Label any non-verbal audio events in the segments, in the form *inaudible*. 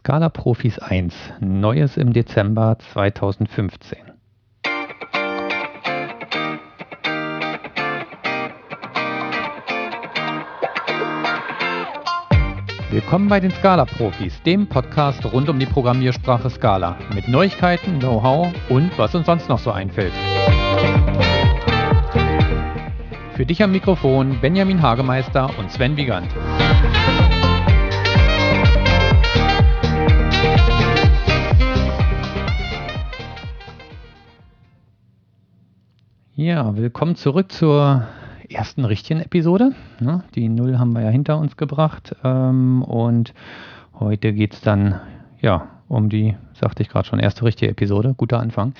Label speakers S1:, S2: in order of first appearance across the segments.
S1: Scala Profis 1, Neues im Dezember 2015. Willkommen bei den Scala Profis, dem Podcast rund um die Programmiersprache Scala mit Neuigkeiten, Know-how und was uns sonst noch so einfällt. Für dich am Mikrofon Benjamin Hagemeister und Sven Wiegand. Ja, willkommen zurück zur ersten richtigen Episode. Die Null haben wir ja hinter uns gebracht. Ähm, und heute geht es dann ja um die, sagte ich gerade schon, erste richtige Episode. Guter Anfang.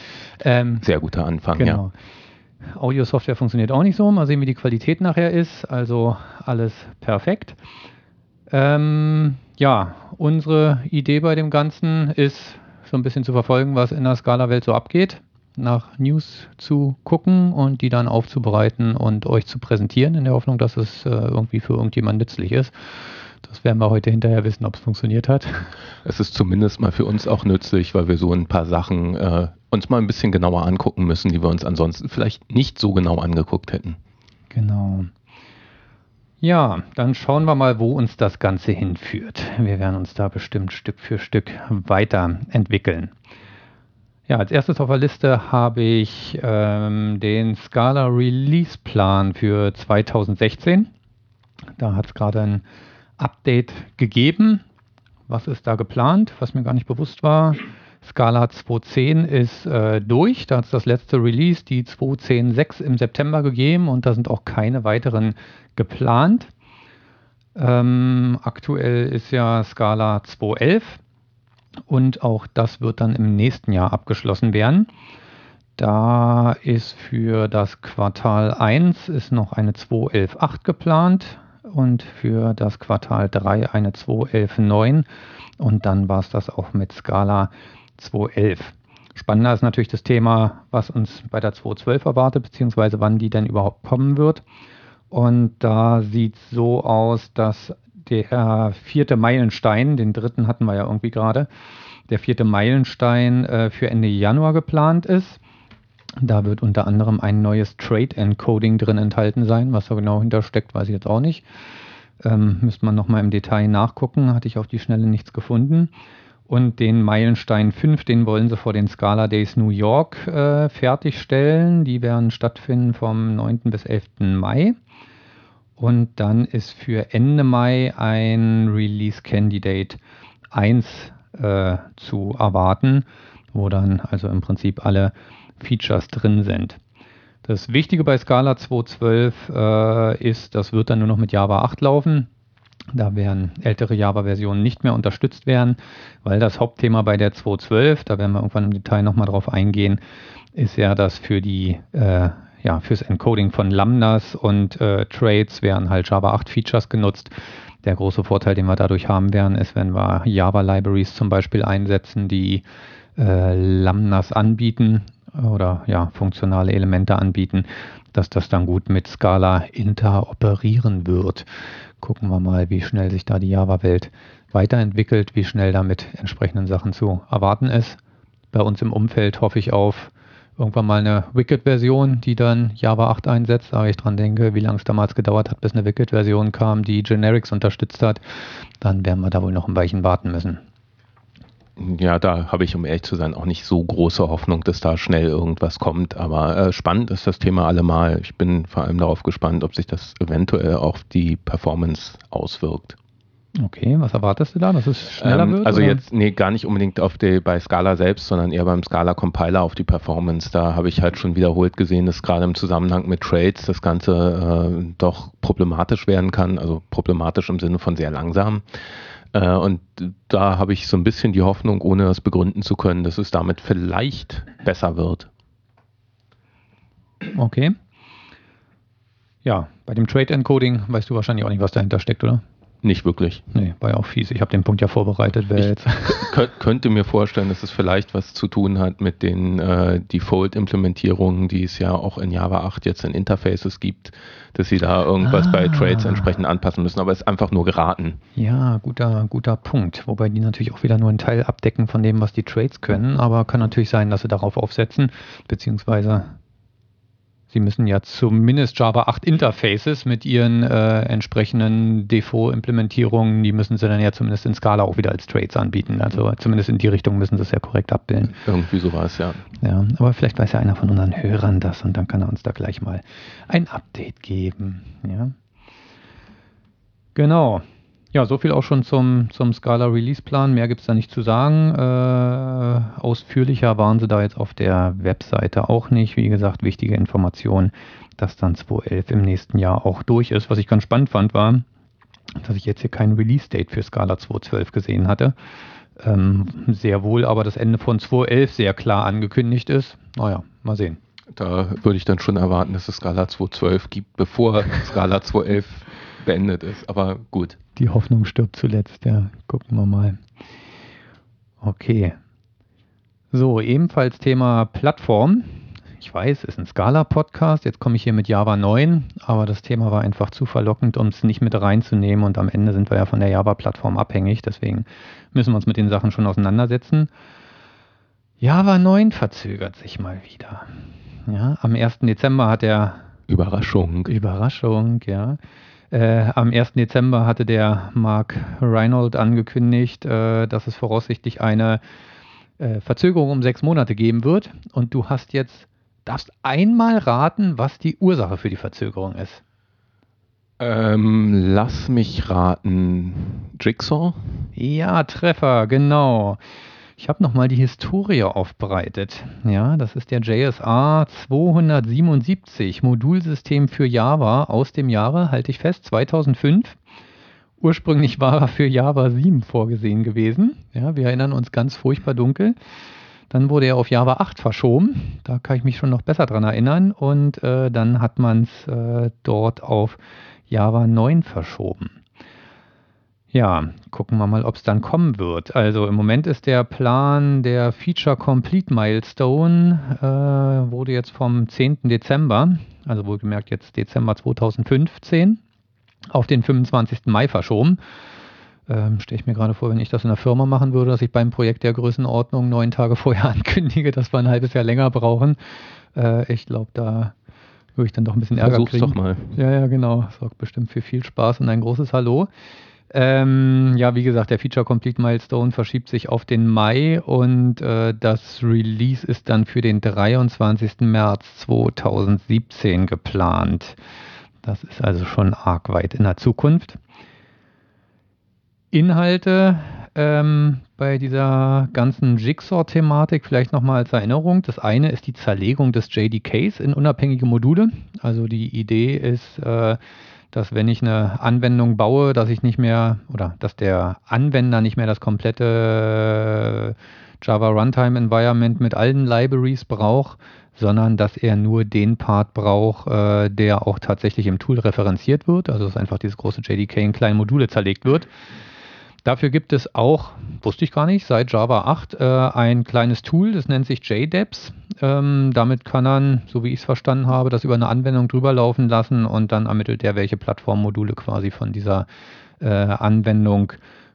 S2: Ähm, Sehr guter Anfang,
S1: genau. ja. Audio-Software funktioniert auch nicht so. Mal sehen, wie die Qualität nachher ist. Also alles perfekt. Ähm, ja, unsere Idee bei dem Ganzen ist so ein bisschen zu verfolgen, was in der Skala-Welt so abgeht nach News zu gucken und die dann aufzubereiten und euch zu präsentieren, in der Hoffnung, dass es äh, irgendwie für irgendjemand nützlich ist. Das werden wir heute hinterher wissen, ob es funktioniert hat. *laughs*
S2: Es ist zumindest mal für uns auch nützlich, weil wir so ein paar Sachen äh, uns mal ein bisschen genauer angucken müssen, die wir uns ansonsten vielleicht nicht so genau angeguckt hätten.
S1: Genau. Ja, dann schauen wir mal, wo uns das Ganze hinführt. Wir werden uns da bestimmt Stück für Stück weiterentwickeln. Ja, als erstes auf der Liste habe ich ähm, den Scala Release Plan für 2016. Da hat es gerade ein Update gegeben. Was ist da geplant, was mir gar nicht bewusst war? Scala 2.10 ist äh, durch. Da hat es das letzte Release, die 2.10.6 im September gegeben und da sind auch keine weiteren geplant. Ähm, aktuell ist ja Scala 2.11 und auch das wird dann im nächsten Jahr abgeschlossen werden. Da ist für das Quartal 1 ist noch eine 2.11.8 geplant und für das Quartal 3 eine 2.11.9 und dann war es das auch mit Scala 2.11. Spannender ist natürlich das Thema, was uns bei der 2.12 erwartet, beziehungsweise wann die denn überhaupt kommen wird. Und da sieht es so aus, dass der vierte Meilenstein, den dritten hatten wir ja irgendwie gerade, der vierte Meilenstein äh, für Ende Januar geplant ist. Da wird unter anderem ein neues Trade Encoding drin enthalten sein. Was da genau hintersteckt, weiß ich jetzt auch nicht. Ähm, müsste man nochmal im Detail nachgucken. Hatte ich auf die Schnelle nichts gefunden. Und den Meilenstein 5, den wollen sie vor den Scala Days New York äh, fertigstellen. Die werden stattfinden vom 9. bis 11. Mai. Und dann ist für Ende Mai ein Release Candidate 1 äh, zu erwarten, wo dann also im Prinzip alle Features drin sind. Das Wichtige bei Scala 2.12 äh, ist, das wird dann nur noch mit Java 8 laufen. Da werden ältere Java-Versionen nicht mehr unterstützt werden, weil das Hauptthema bei der 2.12, da werden wir irgendwann im Detail nochmal drauf eingehen, ist ja, dass für die äh, ja, fürs Encoding von Lambdas und äh, Trades werden halt Java 8 Features genutzt. Der große Vorteil, den wir dadurch haben werden, ist, wenn wir Java Libraries zum Beispiel einsetzen, die äh, Lambdas anbieten oder ja, funktionale Elemente anbieten, dass das dann gut mit Scala interoperieren wird. Gucken wir mal, wie schnell sich da die Java-Welt weiterentwickelt, wie schnell damit entsprechenden Sachen zu erwarten ist. Bei uns im Umfeld hoffe ich auf irgendwann mal eine Wicked-Version, die dann Java 8 einsetzt. Aber ich dran denke, wie lange es damals gedauert hat, bis eine Wicked-Version kam, die Generics unterstützt hat, dann werden wir da wohl noch ein Weilchen warten müssen.
S2: Ja, da habe ich, um ehrlich zu sein, auch nicht so große Hoffnung, dass da schnell irgendwas kommt. Aber äh, spannend ist das Thema allemal. Ich bin vor allem darauf gespannt, ob sich das eventuell auf die Performance auswirkt.
S1: Okay, was erwartest du da, dass es schneller
S2: ähm,
S1: wird?
S2: Also oder? jetzt, nee, gar nicht unbedingt auf die, bei Scala selbst, sondern eher beim Scala Compiler auf die Performance. Da habe ich halt schon wiederholt gesehen, dass gerade im Zusammenhang mit Trades das Ganze äh, doch problematisch werden kann. Also problematisch im Sinne von sehr langsam. Äh, und da habe ich so ein bisschen die Hoffnung, ohne es begründen zu können, dass es damit vielleicht besser wird.
S1: Okay. Ja, bei dem Trade Encoding weißt du wahrscheinlich auch nicht, was dahinter steckt, oder?
S2: Nicht wirklich.
S1: Nee, war ja auch fies. Ich habe den Punkt ja vorbereitet. Wer
S2: Ich
S1: jetzt.
S2: könnte mir vorstellen, dass es vielleicht was zu tun hat mit den äh, Default-Implementierungen, die es ja auch in Java 8 jetzt in Interfaces gibt, dass sie da irgendwas
S1: Ah.
S2: bei Trades entsprechend anpassen müssen, aber es ist einfach nur geraten.
S1: Ja, guter, guter Punkt. Wobei die natürlich auch wieder nur einen Teil abdecken von dem, was die Trades können. Aber kann natürlich sein, dass sie darauf aufsetzen. Beziehungsweise sie müssen ja zumindest Java 8 Interfaces mit ihren äh, entsprechenden Default-Implementierungen, die müssen sie dann ja zumindest in Scala auch wieder als Trades anbieten. Also zumindest in die Richtung müssen sie es ja korrekt abbilden.
S2: Irgendwie sowas, ja.
S1: Ja, aber vielleicht weiß ja einer von unseren Hörern das und dann kann er uns da gleich mal ein Update geben. Ja. Genau. Ja, so viel auch schon zum, zum Scala Release Plan. Mehr gibt es da nicht zu sagen. Äh, ausführlicher waren sie da jetzt auf der Webseite auch nicht. Wie gesagt, wichtige Information, dass dann 2.11 im nächsten Jahr auch durch ist. Was ich ganz spannend fand, war, dass ich jetzt hier kein Release-Date für Scala 2.12 gesehen hatte. Ähm, sehr wohl aber das Ende von 2.11 sehr klar angekündigt ist. Naja, mal sehen.
S2: Da würde ich dann schon erwarten, dass es Scala 2.12 gibt, bevor Scala 2.11 beendet ist. Aber gut.
S1: Die Hoffnung stirbt zuletzt, ja. Gucken wir mal. Okay. So, ebenfalls Thema Plattform. Ich weiß, ist ein Scala-Podcast. Jetzt komme ich hier mit Java 9, aber das Thema war einfach zu verlockend, um es nicht mit reinzunehmen. Und am Ende sind wir ja von der Java-Plattform abhängig. Deswegen müssen wir uns mit den Sachen schon auseinandersetzen. Java 9 verzögert sich mal wieder. Ja, am 1. Dezember hat er
S2: Überraschung.
S1: Überraschung, ja. Äh, am 1. Dezember hatte der Mark Reinhold angekündigt, äh, dass es voraussichtlich eine äh, Verzögerung um sechs Monate geben wird. Und du hast jetzt, darfst einmal raten, was die Ursache für die Verzögerung ist.
S2: Ähm, lass mich raten. Jigsaw?
S1: Ja, Treffer, genau. Ich habe nochmal die Historie aufbereitet. Ja, das ist der JSA 277, Modulsystem für Java aus dem Jahre, halte ich fest, 2005. Ursprünglich war er für Java 7 vorgesehen gewesen. Ja, wir erinnern uns ganz furchtbar dunkel. Dann wurde er auf Java 8 verschoben. Da kann ich mich schon noch besser dran erinnern. Und äh, dann hat man es äh, dort auf Java 9 verschoben. Ja, gucken wir mal, ob es dann kommen wird. Also im Moment ist der Plan der Feature Complete Milestone, äh, wurde jetzt vom 10. Dezember, also wohlgemerkt jetzt Dezember 2015, auf den 25. Mai verschoben. Ähm, Stelle ich mir gerade vor, wenn ich das in der Firma machen würde, dass ich beim Projekt der Größenordnung neun Tage *laughs* vorher ankündige, dass wir ein halbes Jahr länger brauchen. Äh, ich glaube, da würde ich dann doch ein bisschen Ärger
S2: Versuch's
S1: kriegen.
S2: doch mal.
S1: Ja, ja, genau. Sorgt bestimmt für viel Spaß und ein großes Hallo. Ähm, ja, wie gesagt, der Feature Complete Milestone verschiebt sich auf den Mai und äh, das Release ist dann für den 23. März 2017 geplant. Das ist also schon arg weit in der Zukunft. Inhalte ähm, bei dieser ganzen Jigsaw-Thematik vielleicht nochmal als Erinnerung. Das eine ist die Zerlegung des JDKs in unabhängige Module. Also die Idee ist, äh, dass wenn ich eine Anwendung baue, dass ich nicht mehr oder dass der Anwender nicht mehr das komplette äh, Java Runtime Environment mit allen Libraries braucht, sondern dass er nur den Part braucht, äh, der auch tatsächlich im Tool referenziert wird. Also dass einfach dieses große JDK in kleine Module zerlegt wird. Dafür gibt es auch, wusste ich gar nicht, seit Java 8 äh, ein kleines Tool, das nennt sich JDEPS. Ähm, damit kann man, so wie ich es verstanden habe, das über eine Anwendung drüber laufen lassen und dann ermittelt er, welche Plattformmodule quasi von dieser äh, Anwendung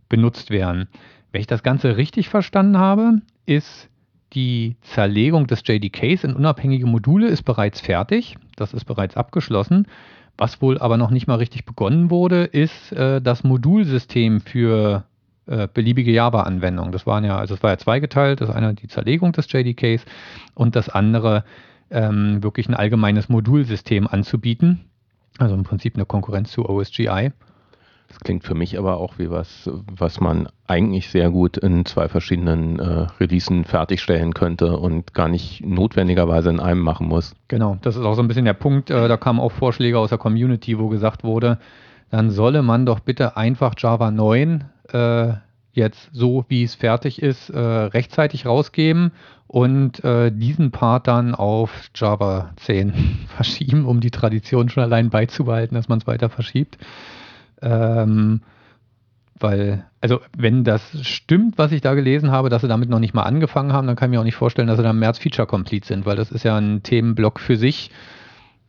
S1: benutzt werden. Wenn ich das Ganze richtig verstanden habe, ist die Zerlegung des JDKs in unabhängige Module ist bereits fertig. Das ist bereits abgeschlossen. Was wohl aber noch nicht mal richtig begonnen wurde, ist äh, das Modulsystem für äh, beliebige Java-Anwendungen. Das waren ja, also es war ja zweigeteilt. Das eine die Zerlegung des JDKs und das andere ähm, wirklich ein allgemeines Modulsystem anzubieten. Also im Prinzip eine Konkurrenz zu OSGI.
S2: Das klingt für mich aber auch wie was, was man eigentlich sehr gut in zwei verschiedenen äh, Releasen fertigstellen könnte und gar nicht notwendigerweise in einem machen muss.
S1: Genau, das ist auch so ein bisschen der Punkt. Äh, da kamen auch Vorschläge aus der Community, wo gesagt wurde, dann solle man doch bitte einfach Java 9 äh, jetzt so, wie es fertig ist, äh, rechtzeitig rausgeben und äh, diesen Part dann auf Java 10 *laughs* verschieben, um die Tradition schon allein beizubehalten, dass man es weiter verschiebt. Ähm, weil, also wenn das stimmt, was ich da gelesen habe, dass sie damit noch nicht mal angefangen haben, dann kann ich mir auch nicht vorstellen, dass sie dann im März Feature Complete sind, weil das ist ja ein Themenblock für sich.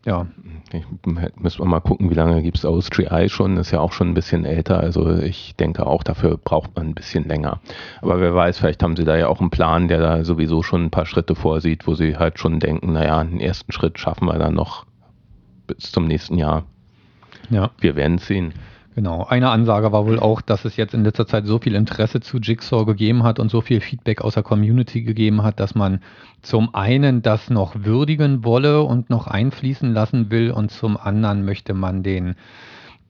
S1: Ja.
S2: Ich, müssen wir mal gucken, wie lange gibt es aus GI schon, ist ja auch schon ein bisschen älter, also ich denke auch, dafür braucht man ein bisschen länger. Aber wer weiß, vielleicht haben sie da ja auch einen Plan, der da sowieso schon ein paar Schritte vorsieht, wo sie halt schon denken, naja, den ersten Schritt schaffen wir dann noch bis zum nächsten Jahr. Ja. Wir werden es sehen.
S1: Genau. Eine Ansage war wohl auch, dass es jetzt in letzter Zeit so viel Interesse zu Jigsaw gegeben hat und so viel Feedback aus der Community gegeben hat, dass man zum einen das noch würdigen wolle und noch einfließen lassen will und zum anderen möchte man den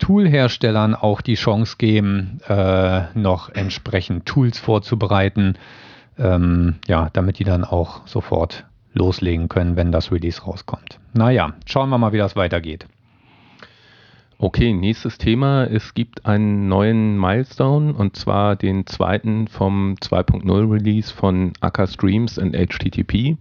S1: Toolherstellern auch die Chance geben, äh, noch entsprechend Tools vorzubereiten, ähm, ja, damit die dann auch sofort loslegen können, wenn das Release rauskommt. Naja, schauen wir mal, wie das weitergeht.
S2: Okay, nächstes Thema. Es gibt einen neuen Milestone und zwar den zweiten vom 2.0 Release von Akka Streams und HTTP.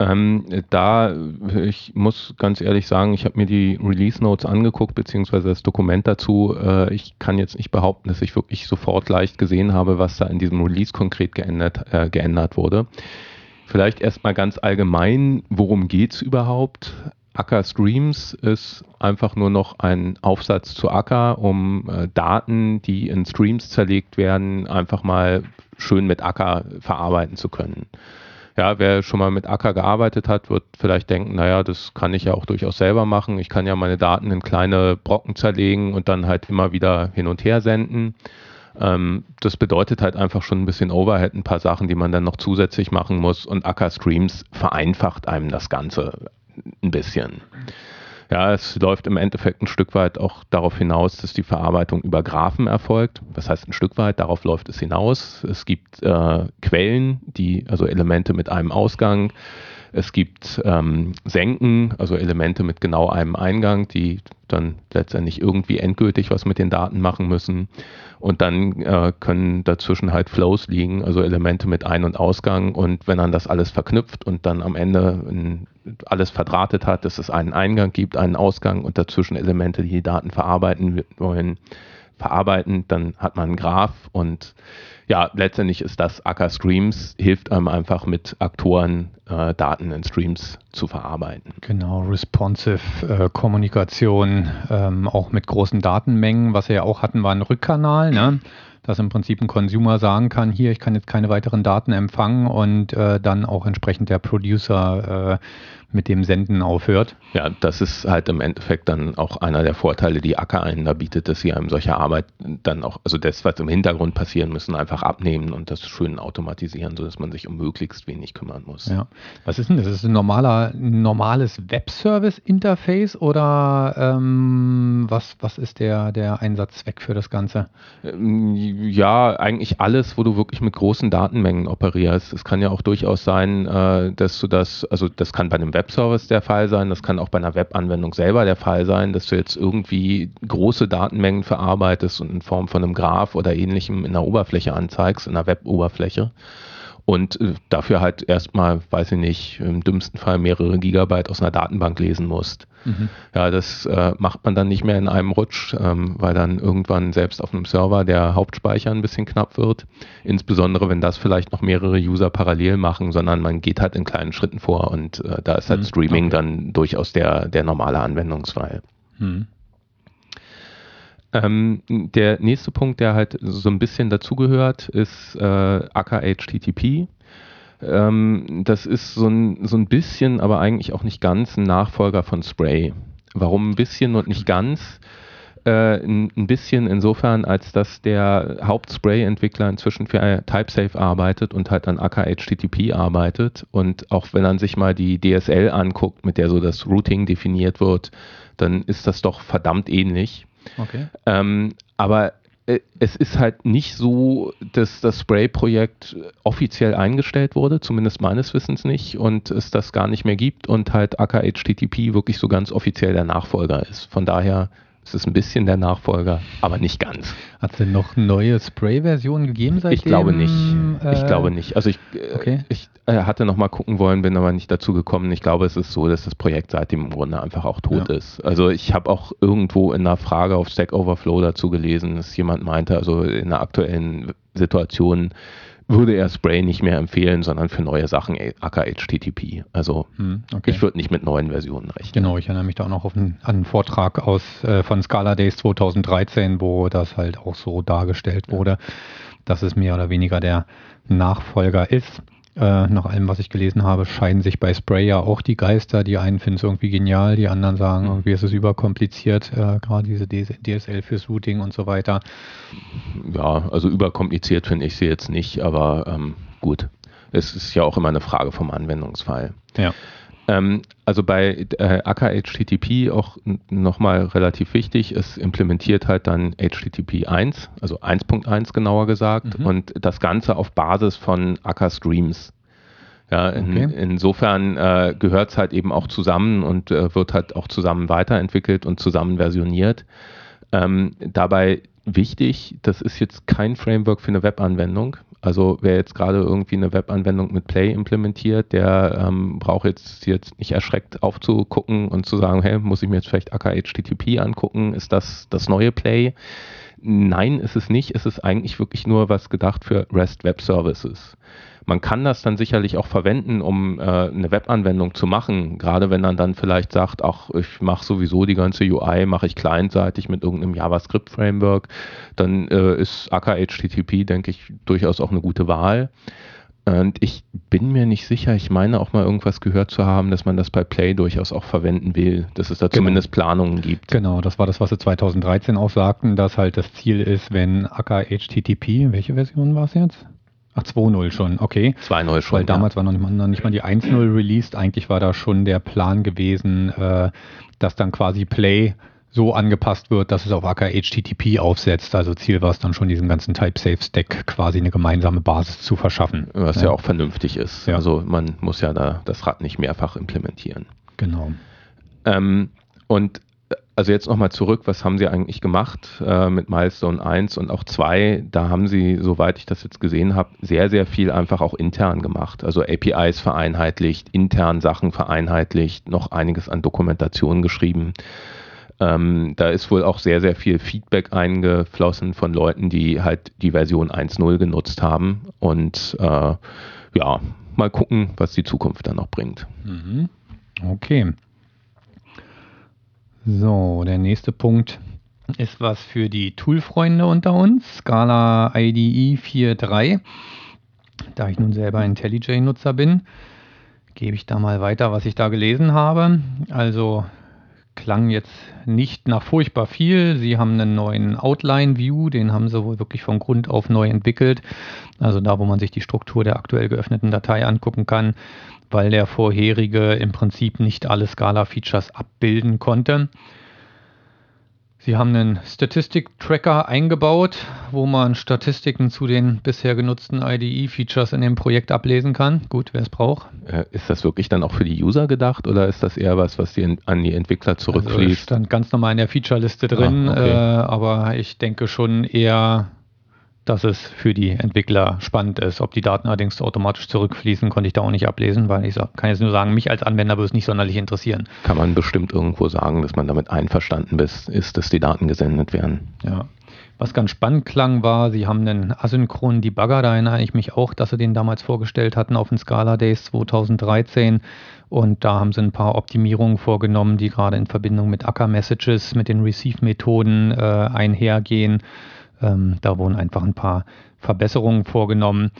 S2: Ähm, da, ich muss ganz ehrlich sagen, ich habe mir die Release Notes angeguckt, beziehungsweise das Dokument dazu. Äh, ich kann jetzt nicht behaupten, dass ich wirklich sofort leicht gesehen habe, was da in diesem Release konkret geändert, äh, geändert wurde. Vielleicht erstmal ganz allgemein, worum geht es überhaupt? Acker Streams ist einfach nur noch ein Aufsatz zu Acker, um äh, Daten, die in Streams zerlegt werden, einfach mal schön mit Acker verarbeiten zu können. Ja, wer schon mal mit Acker gearbeitet hat, wird vielleicht denken, naja, das kann ich ja auch durchaus selber machen. Ich kann ja meine Daten in kleine Brocken zerlegen und dann halt immer wieder hin und her senden. Ähm, das bedeutet halt einfach schon ein bisschen Overhead, ein paar Sachen, die man dann noch zusätzlich machen muss. Und Acker Streams vereinfacht einem das Ganze ein bisschen. Ja, es läuft im Endeffekt ein Stück weit auch darauf hinaus, dass die Verarbeitung über Graphen erfolgt. Das heißt ein Stück weit, darauf läuft es hinaus. Es gibt äh, Quellen, die, also Elemente mit einem Ausgang. Es gibt ähm, Senken, also Elemente mit genau einem Eingang, die dann letztendlich irgendwie endgültig was mit den Daten machen müssen. Und dann äh, können dazwischen halt Flows liegen, also Elemente mit Ein- und Ausgang. Und wenn man das alles verknüpft und dann am Ende ein, alles verdrahtet hat, dass es einen Eingang gibt, einen Ausgang und dazwischen Elemente, die die Daten verarbeiten wollen, verarbeiten, dann hat man einen Graph und ja, letztendlich ist das Acker Streams, hilft einem einfach mit Aktoren äh, Daten in Streams zu verarbeiten.
S1: Genau, responsive äh, Kommunikation, ähm, auch mit großen Datenmengen. Was wir ja auch hatten, war ein Rückkanal, ne? dass im Prinzip ein Consumer sagen kann, hier, ich kann jetzt keine weiteren Daten empfangen und äh, dann auch entsprechend der Producer äh, mit dem Senden aufhört.
S2: Ja, das ist halt im Endeffekt dann auch einer der Vorteile, die Acker einen da bietet, dass sie einem solche Arbeit dann auch, also das, was im Hintergrund passieren müssen, einfach abnehmen und das schön automatisieren, sodass man sich um möglichst wenig kümmern muss.
S1: Ja. Was ist denn das? Ist ein normaler, normales Webservice-Interface oder ähm, was, was ist der, der Einsatzzweck für das Ganze?
S2: Ähm, ja, eigentlich alles, wo du wirklich mit großen Datenmengen operierst. Es kann ja auch durchaus sein, äh, dass du das, also das kann bei einem Webservice der Fall sein, das kann auch bei einer Webanwendung selber der Fall sein, dass du jetzt irgendwie große Datenmengen verarbeitest und in Form von einem Graph oder ähnlichem in der Oberfläche anzeigst, in der Web-Oberfläche und äh, dafür halt erstmal, weiß ich nicht, im dümmsten Fall mehrere Gigabyte aus einer Datenbank lesen musst. Mhm. Ja, das äh, macht man dann nicht mehr in einem Rutsch, ähm, weil dann irgendwann selbst auf einem Server der Hauptspeicher ein bisschen knapp wird. Insbesondere, wenn das vielleicht noch mehrere User parallel machen, sondern man geht halt in kleinen Schritten vor und äh, da ist halt mhm. Streaming okay. dann durchaus der, der normale Anwendungsfall. Mhm. Ähm, der nächste Punkt, der halt so ein bisschen dazugehört, ist äh, Acker HTTP. Ähm, das ist so ein, so ein bisschen, aber eigentlich auch nicht ganz ein Nachfolger von Spray. Warum ein bisschen und nicht ganz? Äh, ein, bisschen insofern, als dass der Haupt-Spray-Entwickler inzwischen für TypeSafe arbeitet und halt an Acker HTTP arbeitet. Und auch wenn man sich mal die DSL anguckt, mit der so das Routing definiert wird, dann ist das doch verdammt ähnlich. Okay. Ähm, aber es ist halt nicht so, dass das Spray-Projekt offiziell eingestellt wurde, zumindest meines Wissens nicht, und es das gar nicht mehr gibt und halt Acker HTTP wirklich so ganz offiziell der Nachfolger ist. Von daher Es ist ein bisschen der Nachfolger, aber nicht ganz.
S1: Hat es denn noch neue Spray-Versionen gegeben seitdem?
S2: Ich glaube nicht. ich glaube nicht. Also ich, äh, okay. ich äh, hatte noch mal gucken wollen, bin aber nicht dazu gekommen. Ich glaube, es ist so, dass das Projekt seitdem im Grunde einfach auch tot ja. ist. Also ich habe auch irgendwo in einer Frage auf Stack Overflow dazu gelesen, dass jemand meinte, also in der aktuellen Situation würde er Spray nicht mehr empfehlen, sondern für neue Sachen aka HTTP. Also hm, okay. ich würde nicht mit neuen Versionen rechnen.
S1: Genau, ich erinnere mich da auch noch einen, an einen Vortrag aus äh, von Scala Days 2013, wo das halt auch so dargestellt wurde, dass es mehr oder weniger der Nachfolger ist. Äh, nach allem, was ich gelesen habe, scheiden sich bei Spray ja auch die Geister. Die einen finden es irgendwie genial, die anderen sagen, mhm. irgendwie ist es überkompliziert, äh, gerade diese DSL fürs Routing und so weiter.
S2: Ja, also überkompliziert finde ich sie jetzt nicht, aber ähm, gut. Es ist ja auch immer eine Frage vom Anwendungsfall.
S1: Ja.
S2: Ähm, also bei äh, Akka HTTP auch nochmal relativ wichtig, es implementiert halt dann HTTP 1, also 1.1 genauer gesagt, mhm. und das Ganze auf Basis von Akka Streams. Ja, in, okay. insofern äh, gehört es halt eben auch zusammen und äh, wird halt auch zusammen weiterentwickelt und zusammen versioniert. Ähm, dabei wichtig, das ist jetzt kein Framework für eine Webanwendung. Also wer jetzt gerade irgendwie eine Webanwendung mit Play implementiert, der ähm, braucht jetzt, jetzt nicht erschreckt aufzugucken und zu sagen, hey, muss ich mir jetzt vielleicht Akka HTTP angucken? Ist das das neue Play? Nein, ist es nicht. Es ist eigentlich wirklich nur was gedacht für REST Web Services. Man kann das dann sicherlich auch verwenden, um äh, eine Webanwendung zu machen, gerade wenn man dann vielleicht sagt, ach, ich mache sowieso die ganze UI, mache ich clientseitig mit irgendeinem JavaScript-Framework, dann äh, ist Akka HTTP, denke ich, durchaus auch eine gute Wahl. Und ich bin mir nicht sicher, ich meine auch mal irgendwas gehört zu haben, dass man das bei Play durchaus auch verwenden will, dass es da genau. zumindest Planungen gibt.
S1: Genau, das war das, was sie 2013 auch sagten, dass halt das Ziel ist, wenn Akka HTTP, welche Version war es jetzt? Ach, 2.0 schon, okay.
S2: 2.0 schon.
S1: Weil damals war noch nicht, noch nicht mal die 1.0 released. Eigentlich war da schon der Plan gewesen, äh, dass dann quasi Play so angepasst wird, dass es auf Acker HTTP aufsetzt. Also Ziel war es dann schon, diesem ganzen Type-Safe-Stack quasi eine gemeinsame Basis zu verschaffen.
S2: Was ja, ja auch vernünftig ist. Ja. Also man muss ja da das Rad nicht mehrfach implementieren.
S1: Genau.
S2: Ähm, und also jetzt nochmal zurück, was haben Sie eigentlich gemacht äh, mit Milestone 1 und auch 2? Da haben Sie, soweit ich das jetzt gesehen habe, sehr, sehr viel einfach auch intern gemacht. Also APIs vereinheitlicht, intern Sachen vereinheitlicht, noch einiges an Dokumentation geschrieben. Ähm, da ist wohl auch sehr, sehr viel Feedback eingeflossen von Leuten, die halt die Version 1.0 genutzt haben. Und äh, ja, mal gucken, was die Zukunft dann noch bringt.
S1: Mhm. Okay. So, der nächste Punkt ist was für die Tool-Freunde unter uns. Scala IDE 4.3. Da ich nun selber IntelliJ-Nutzer bin, gebe ich da mal weiter, was ich da gelesen habe. Also klang jetzt nicht nach furchtbar viel. Sie haben einen neuen Outline-View, den haben sie wohl wirklich von Grund auf neu entwickelt. Also da, wo man sich die Struktur der aktuell geöffneten Datei angucken kann weil der vorherige im Prinzip nicht alle Scala-Features abbilden konnte. Sie haben einen Statistik-Tracker eingebaut, wo man Statistiken zu den bisher genutzten IDE-Features in dem Projekt ablesen kann. Gut, wer es braucht.
S2: Äh, ist das wirklich dann auch für die User gedacht oder ist das eher was, was die an die Entwickler zurückfließt? Also
S1: stand ganz normal in der Feature-Liste drin, ah, okay. äh, aber ich denke schon eher dass es für die Entwickler spannend ist. Ob die Daten allerdings automatisch zurückfließen, konnte ich da auch nicht ablesen, weil ich kann jetzt nur sagen, mich als Anwender würde es nicht sonderlich interessieren.
S2: Kann man bestimmt irgendwo sagen, dass man damit einverstanden ist, dass die Daten gesendet werden.
S1: Ja. Was ganz spannend klang, war, sie haben einen asynchronen Debugger, da erinnere ich mich auch, dass sie den damals vorgestellt hatten auf den Scala Days 2013. Und da haben sie ein paar Optimierungen vorgenommen, die gerade in Verbindung mit Acker Messages, mit den Receive-Methoden äh, einhergehen. Ähm, da wurden einfach ein paar Verbesserungen vorgenommen.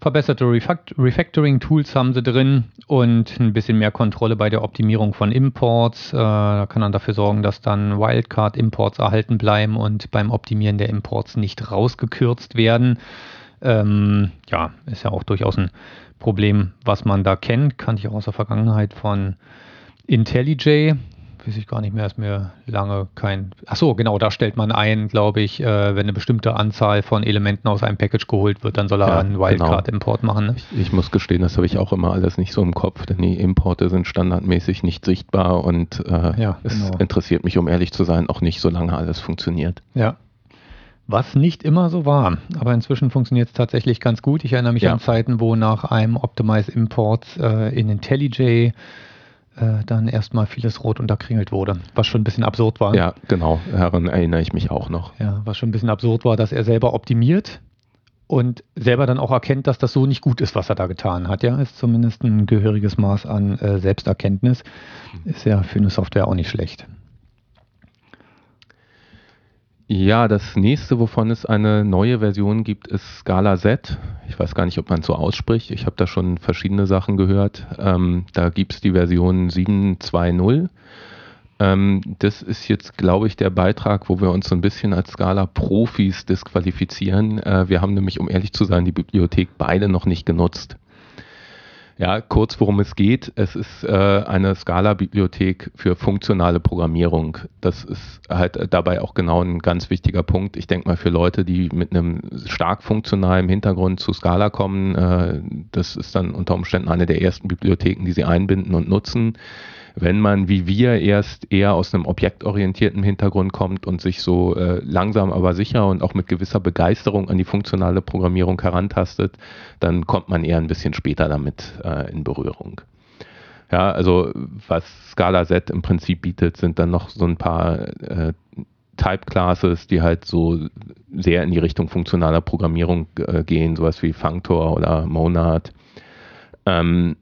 S1: Verbesserte Refactoring-Tools haben sie drin und ein bisschen mehr Kontrolle bei der Optimierung von Imports. Äh, da kann man dafür sorgen, dass dann Wildcard-Imports erhalten bleiben und beim Optimieren der Imports nicht rausgekürzt werden. Ähm, ja, ist ja auch durchaus ein Problem, was man da kennt. Kannte ich auch aus der Vergangenheit von IntelliJ weiß ich gar nicht mehr, ist mir lange kein. Achso, genau, da stellt man ein, glaube ich, äh, wenn eine bestimmte Anzahl von Elementen aus einem Package geholt wird, dann soll er ja, einen Wildcard-Import genau. machen. Ne?
S2: Ich, ich, muss gestehen, das habe ich auch immer alles nicht so im Kopf, denn die Importe sind standardmäßig nicht sichtbar und äh, ja, es genau. interessiert mich, um ehrlich zu sein, auch nicht, solange alles funktioniert.
S1: Ja. Was nicht immer so war, aber inzwischen funktioniert es tatsächlich ganz gut. Ich erinnere mich ja. an Zeiten, wo nach einem Optimize Import äh, in IntelliJ äh, dann erstmal vieles rot unterkringelt wurde, was schon ein bisschen absurd war.
S2: Ja, genau, daran erinnere ich mich auch noch.
S1: Ja, was schon ein bisschen absurd war, dass er selber optimiert und selber dann auch erkennt, dass das so nicht gut ist, was er da getan hat. Ja, ist zumindest ein gehöriges Maß an äh, Selbsterkenntnis. Ist ja für eine Software auch nicht schlecht.
S2: Ja, das nächste, wovon es eine neue Version gibt, ist Scala Z. Ich weiß gar nicht, ob man so ausspricht. Ich habe da schon verschiedene Sachen gehört. Ähm, da gibt es die Version 7.2.0. Ähm, das ist jetzt, glaube ich, der Beitrag, wo wir uns so ein bisschen als Scala-Profis disqualifizieren. Äh, wir haben nämlich, um ehrlich zu sein, die Bibliothek beide noch nicht genutzt. Ja, kurz worum es geht. Es ist äh, eine Scala-Bibliothek für funktionale Programmierung. Das ist halt dabei auch genau ein ganz wichtiger Punkt. Ich denke mal für Leute, die mit einem stark funktionalen Hintergrund zu Scala kommen, äh, das ist dann unter Umständen eine der ersten Bibliotheken, die sie einbinden und nutzen wenn man wie wir erst eher aus einem objektorientierten Hintergrund kommt und sich so äh, langsam aber sicher und auch mit gewisser Begeisterung an die funktionale Programmierung herantastet, dann kommt man eher ein bisschen später damit äh, in Berührung. Ja, also was Scala Z im Prinzip bietet, sind dann noch so ein paar äh, Type Classes, die halt so sehr in die Richtung funktionaler Programmierung äh, gehen, sowas wie Functor oder Monad. Ähm,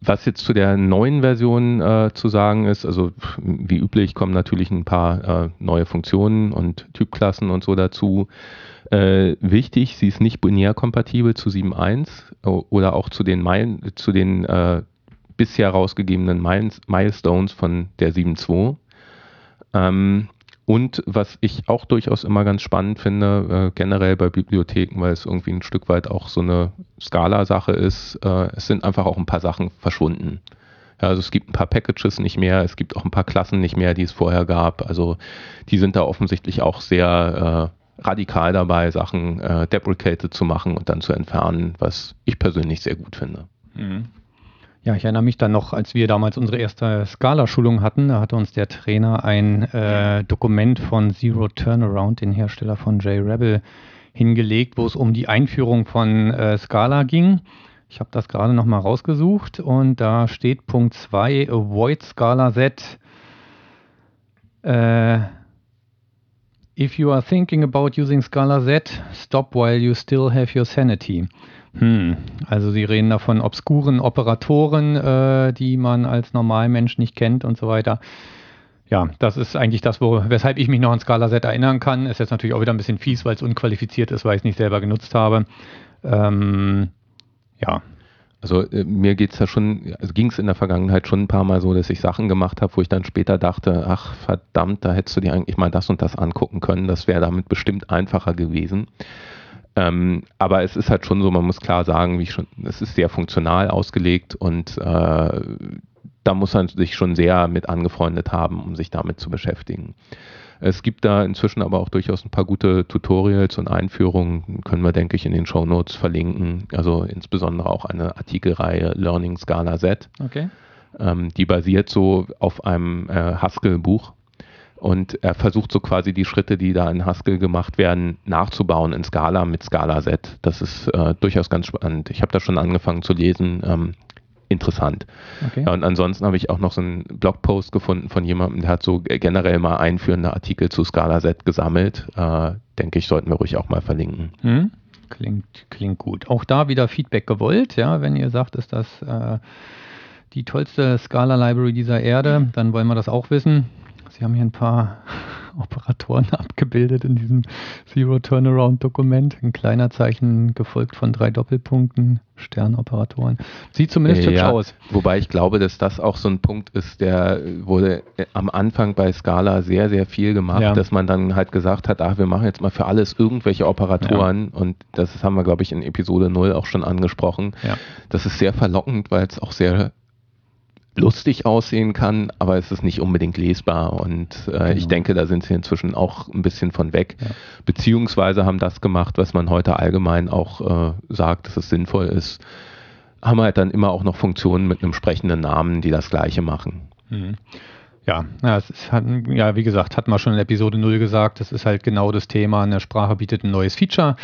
S2: was jetzt zu der neuen Version äh, zu sagen ist, also wie üblich kommen natürlich ein paar äh, neue Funktionen und Typklassen und so dazu. Äh, wichtig, sie ist nicht binär kompatibel zu 7.1 oder auch zu den, Mil zu den äh, bisher rausgegebenen Milestones von der 7.2. Ähm, und was ich auch durchaus immer ganz spannend finde, äh, generell bei Bibliotheken, weil es irgendwie ein Stück weit auch so eine Skala-Sache ist, äh, es sind einfach auch ein paar Sachen verschwunden. Ja, also es gibt ein paar Packages nicht mehr, es gibt auch ein paar Klassen nicht mehr, die es vorher gab. Also die sind da offensichtlich auch sehr äh, radikal dabei, Sachen äh, deprecated zu machen und dann zu entfernen, was ich persönlich sehr gut finde. Mhm.
S1: Ja, ich erinnere mich dann noch, als wir damals unsere erste Scala-Schulung hatten, da hatte uns der Trainer ein äh, Dokument von Zero Turnaround, den Hersteller von JRebel, hingelegt, wo es um die Einführung von äh, Scala ging. Ich habe das gerade nochmal rausgesucht und da steht Punkt 2, Avoid Scala Z. Äh, if you are thinking about using Scala Z, stop while you still have your sanity. Hm, also Sie reden da von obskuren Operatoren, äh, die man als Normalmensch nicht kennt und so weiter. Ja, das ist eigentlich das, wo, weshalb ich mich noch an Scala Set erinnern kann. Ist jetzt natürlich auch wieder ein bisschen fies, weil es unqualifiziert ist, weil ich es nicht selber genutzt habe. Ähm, ja.
S2: Also äh, mir geht's da schon, also ging es in der Vergangenheit schon ein paar Mal so, dass ich Sachen gemacht habe, wo ich dann später dachte, ach verdammt, da hättest du dir eigentlich mal das und das angucken können. Das wäre damit bestimmt einfacher gewesen. Ähm, aber es ist halt schon so, man muss klar sagen, wie schon, es ist sehr funktional ausgelegt und äh, da muss man sich schon sehr mit angefreundet haben, um sich damit zu beschäftigen. Es gibt da inzwischen aber auch durchaus ein paar gute Tutorials und Einführungen, können wir, denke ich, in den Show Notes verlinken. Also insbesondere auch eine Artikelreihe Learning Scala Z. Okay. Ähm, die basiert so auf einem äh, Haskell-Buch und er versucht so quasi die Schritte, die da in Haskell gemacht werden, nachzubauen in Scala mit Scala Set. Das ist äh, durchaus ganz spannend. Ich habe da schon angefangen zu lesen. Ähm, interessant. Okay. Ja, und ansonsten habe ich auch noch so einen Blogpost gefunden von jemandem, der hat so generell mal einführende Artikel zu Scala Set gesammelt. Äh, denke ich, sollten wir ruhig auch mal verlinken. Hm?
S1: Klingt, klingt gut. Auch da wieder Feedback gewollt, ja, wenn ihr sagt, ist das äh, die tollste Scala-Library dieser Erde, dann wollen wir das auch wissen. Sie haben hier ein paar *laughs* Operatoren abgebildet in diesem Zero Turnaround Dokument. Ein kleiner Zeichen gefolgt von drei Doppelpunkten, Sternoperatoren. Sieht zumindest hübsch aus.
S2: Wobei ich glaube, dass das auch so ein Punkt ist, der wurde am Anfang bei Scala sehr, sehr viel gemacht, ja. dass man dann halt gesagt hat, ach, wir machen jetzt mal für alles irgendwelche Operatoren ja. und das haben wir, glaube ich, in Episode 0 auch schon angesprochen. Ja. Das ist sehr verlockend, weil es auch sehr lustig aussehen kann, aber es ist nicht unbedingt lesbar. Und äh, genau. ich denke, da sind sie inzwischen auch ein bisschen von weg. Ja. Beziehungsweise haben das gemacht, was man heute allgemein auch äh, sagt, dass es sinnvoll ist. Haben halt dann immer auch noch Funktionen mit einem sprechenden Namen, die das Gleiche machen. Mhm.
S1: Ja, ja, es ist, hat, ja, wie gesagt, hatten wir schon in Episode 0 gesagt, das ist halt genau das Thema. Eine Sprache bietet ein neues Feature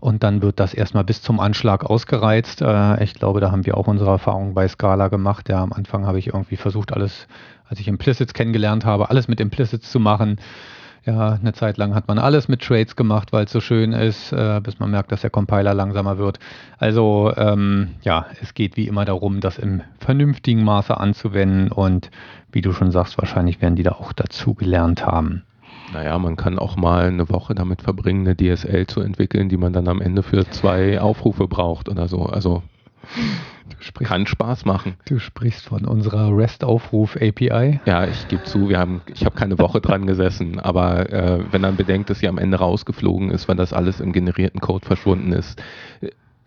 S1: und dann wird das erstmal bis zum Anschlag ausgereizt. Äh, ich glaube, da haben wir auch unsere Erfahrungen bei Scala gemacht. Ja, am Anfang habe ich irgendwie versucht, alles, als ich Implicits kennengelernt habe, alles mit Implicits zu machen. Ja, eine Zeit lang hat man alles mit Trades gemacht, weil es so schön ist, äh, bis man merkt, dass der Compiler langsamer wird. Also ähm, ja, es geht wie immer darum, das im vernünftigen Maße anzuwenden und wie du schon sagst, wahrscheinlich werden die da auch dazu gelernt haben.
S2: Naja, man kann auch mal eine Woche damit verbringen, eine DSL zu entwickeln, die man dann am Ende für zwei Aufrufe braucht oder so. Also Sprichst, Kann Spaß machen.
S1: Du sprichst von unserer REST-Aufruf-API.
S2: Ja, ich gebe zu, wir haben, ich habe keine Woche dran gesessen, aber äh, wenn man bedenkt, dass sie am Ende rausgeflogen ist, weil das alles im generierten Code verschwunden ist,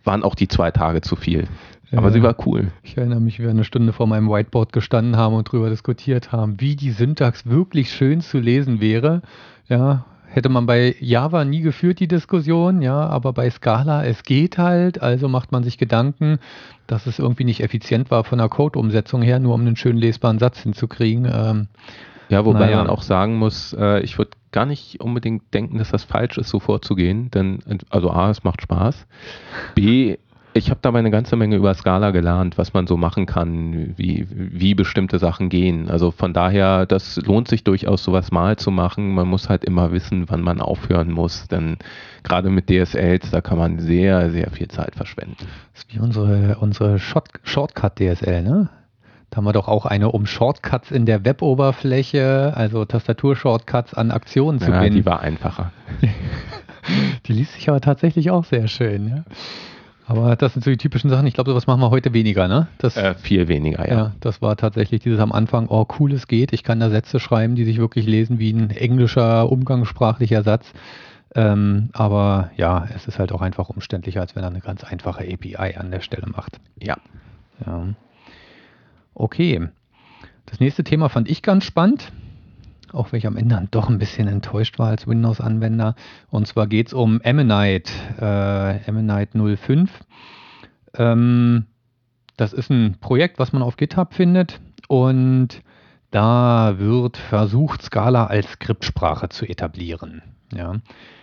S2: waren auch die zwei Tage zu viel. Aber ja, sie war cool.
S1: Ich erinnere mich, wie wir eine Stunde vor meinem Whiteboard gestanden haben und darüber diskutiert haben, wie die Syntax wirklich schön zu lesen wäre. Ja, Hätte man bei Java nie geführt, die Diskussion, ja, aber bei Scala, es geht halt, also macht man sich Gedanken, dass es irgendwie nicht effizient war von der Code-Umsetzung her, nur um einen schön lesbaren Satz hinzukriegen. Ähm,
S2: ja, wobei naja. man auch sagen muss, äh, ich würde gar nicht unbedingt denken, dass das falsch ist, so vorzugehen, denn also A, es macht Spaß. B, ich habe dabei eine ganze Menge über Scala gelernt, was man so machen kann, wie, wie bestimmte Sachen gehen. Also von daher, das lohnt sich durchaus, sowas mal zu machen. Man muss halt immer wissen, wann man aufhören muss, denn gerade mit DSLs, da kann man sehr, sehr viel Zeit verschwenden.
S1: Das ist wie unsere, unsere Short, Shortcut-DSL, ne? Da haben wir doch auch eine, um Shortcuts in der Web-Oberfläche, also Tastatur-Shortcuts an Aktionen zu ja, binden.
S2: Die war einfacher. *laughs*
S1: die liest sich aber tatsächlich auch sehr schön, ja. Aber das sind so die typischen Sachen. Ich glaube, sowas machen wir heute weniger, ne?
S2: Das, äh, viel weniger, ja. ja.
S1: Das war tatsächlich dieses am Anfang, oh, cool, es geht. Ich kann da Sätze schreiben, die sich wirklich lesen wie ein englischer, umgangssprachlicher Satz. Ähm, aber ja, es ist halt auch einfach umständlicher, als wenn er eine ganz einfache API an der Stelle macht.
S2: Ja.
S1: Ja. Okay. Das nächste Thema fand ich ganz spannend auch wenn ich am Ende dann doch ein bisschen enttäuscht war als Windows-Anwender. Und zwar geht es um Ammonite, äh, Ammonite 05. Ähm, das ist ein Projekt, was man auf GitHub findet und da wird versucht, Scala als Skriptsprache zu etablieren. Ja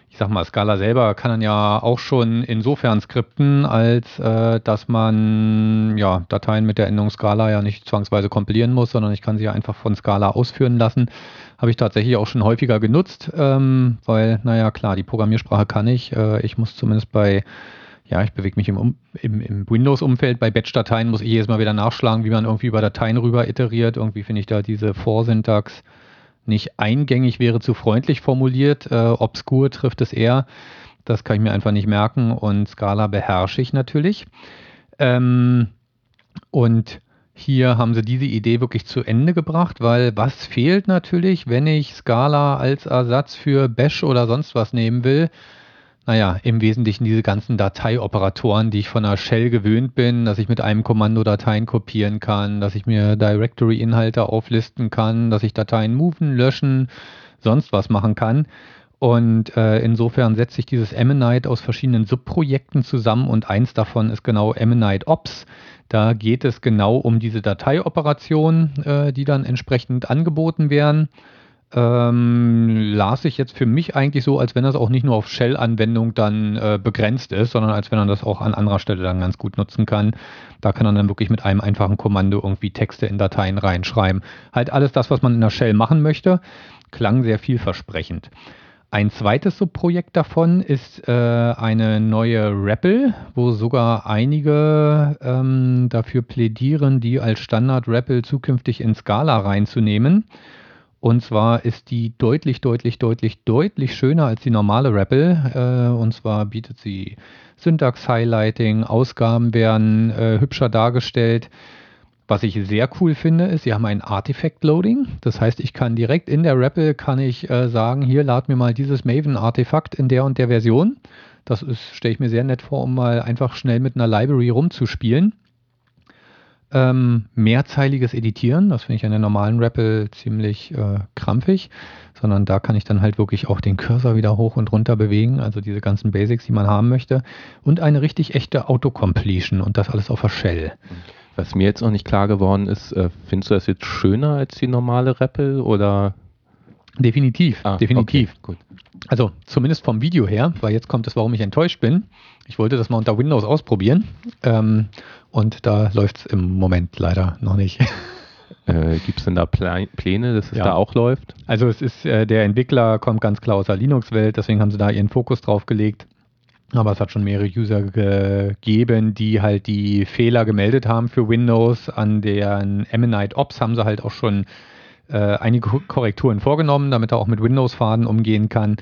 S1: ich sag mal, Scala selber kann dann ja auch schon insofern skripten, als äh, dass man ja Dateien mit der Endung Scala ja nicht zwangsweise kompilieren muss, sondern ich kann sie ja einfach von Scala ausführen lassen. Habe ich tatsächlich auch schon häufiger genutzt, ähm, weil, naja, klar, die Programmiersprache kann ich. Äh, ich muss zumindest bei ja, ich bewege mich im, im, im Windows-Umfeld. Bei Batch-Dateien muss ich jedes Mal wieder nachschlagen, wie man irgendwie über Dateien rüber iteriert. Irgendwie finde ich da diese Vorsyntax nicht eingängig wäre zu freundlich formuliert. Äh, obskur trifft es eher. Das kann ich mir einfach nicht merken und Scala beherrsche ich natürlich. Ähm, und hier haben sie diese Idee wirklich zu Ende gebracht, weil was fehlt natürlich, wenn ich Scala als Ersatz für Bash oder sonst was nehmen will? Naja, im Wesentlichen diese ganzen Dateioperatoren, die ich von einer Shell gewöhnt bin, dass ich mit einem Kommando Dateien kopieren kann, dass ich mir Directory-Inhalte auflisten kann, dass ich Dateien moven, löschen, sonst was machen kann. Und äh, insofern setzt sich dieses Ammonite aus verschiedenen Subprojekten zusammen und eins davon ist genau Ammonite Ops. Da geht es genau um diese Dateioperationen, äh, die dann entsprechend angeboten werden ähm, las ich jetzt für mich eigentlich so, als wenn das auch nicht nur auf Shell-Anwendung dann äh, begrenzt ist, sondern als wenn man das auch an anderer Stelle dann ganz gut nutzen kann. Da kann man dann wirklich mit einem einfachen Kommando irgendwie Texte in Dateien reinschreiben. Halt alles das, was man in der Shell machen möchte, klang sehr vielversprechend. Ein zweites Subprojekt davon ist äh, eine neue REPL, wo sogar einige ähm, dafür plädieren, die als Standard REPL zukünftig in Scala reinzunehmen. Und zwar ist die deutlich, deutlich, deutlich, deutlich schöner als die normale REPL. Äh, und zwar bietet sie Syntax-Highlighting, Ausgaben werden äh, hübscher dargestellt. Was ich sehr cool finde, ist, sie haben ein Artifact-Loading. Das heißt, ich kann direkt in der REPL kann ich äh, sagen, hier lad mir mal dieses Maven-Artefakt in der und der Version. Das stelle ich mir sehr nett vor, um mal einfach schnell mit einer Library rumzuspielen. Ähm, mehrzeiliges Editieren. Das finde ich an der normalen REPL ziemlich äh, krampfig, sondern da kann ich dann halt wirklich auch den Cursor wieder hoch und runter bewegen, also diese ganzen Basics, die man haben möchte. Und eine richtig echte Autocompletion und das alles auf der Shell.
S2: Was mir jetzt noch nicht klar geworden ist, äh, findest du das jetzt schöner als die normale REPL oder?
S1: Definitiv, ah, definitiv.
S2: Okay, gut.
S1: Also zumindest vom Video her, weil jetzt kommt es, warum ich enttäuscht bin. Ich wollte das mal unter Windows ausprobieren ähm, und da läuft es im Moment leider noch nicht.
S2: Äh, Gibt es denn da Pläne, dass es ja. da auch läuft?
S1: Also es ist, äh, der Entwickler kommt ganz klar aus der Linux-Welt, deswegen haben sie da ihren Fokus drauf gelegt. Aber es hat schon mehrere User gegeben, die halt die Fehler gemeldet haben für Windows. An deren Ammonite Ops haben sie halt auch schon äh, einige Korrekturen vorgenommen, damit er auch mit Windows-Faden umgehen kann.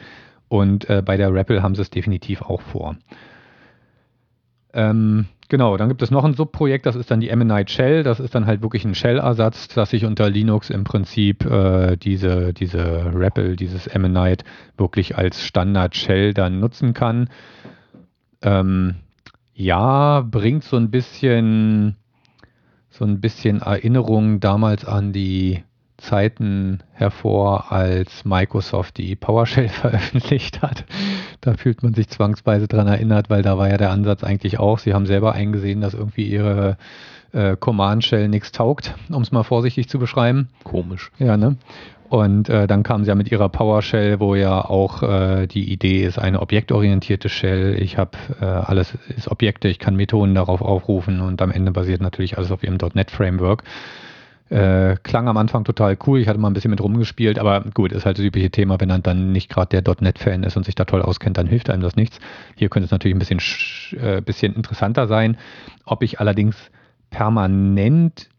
S1: Und äh, bei der REPL haben sie es definitiv auch vor. Ähm, genau, dann gibt es noch ein Subprojekt, das ist dann die Ammonite Shell. Das ist dann halt wirklich ein Shell-Ersatz, dass ich unter Linux im Prinzip äh, diese, diese REPL, dieses Ammonite wirklich als Standard-Shell dann nutzen kann. Ähm, ja, bringt so ein bisschen so ein bisschen Erinnerung damals an die Zeiten hervor, als Microsoft die PowerShell *laughs* veröffentlicht hat. Da fühlt man sich zwangsweise dran erinnert, weil da war ja der Ansatz eigentlich auch, sie haben selber eingesehen, dass irgendwie ihre äh, Command Shell nichts taugt, um es mal vorsichtig zu beschreiben.
S2: Komisch.
S1: Ja, ne? Und äh, dann kamen sie ja mit ihrer PowerShell, wo ja auch äh, die Idee ist, eine objektorientierte Shell. Ich habe äh, alles ist Objekte, ich kann Methoden darauf aufrufen und am Ende basiert natürlich alles auf ihrem .NET Framework. Äh, klang am Anfang total cool. Ich hatte mal ein bisschen mit rumgespielt, aber gut, ist halt das übliche Thema. Wenn man dann nicht gerade der .NET-Fan ist und sich da toll auskennt, dann hilft einem das nichts. Hier könnte es natürlich ein bisschen, äh, bisschen interessanter sein. Ob ich allerdings permanent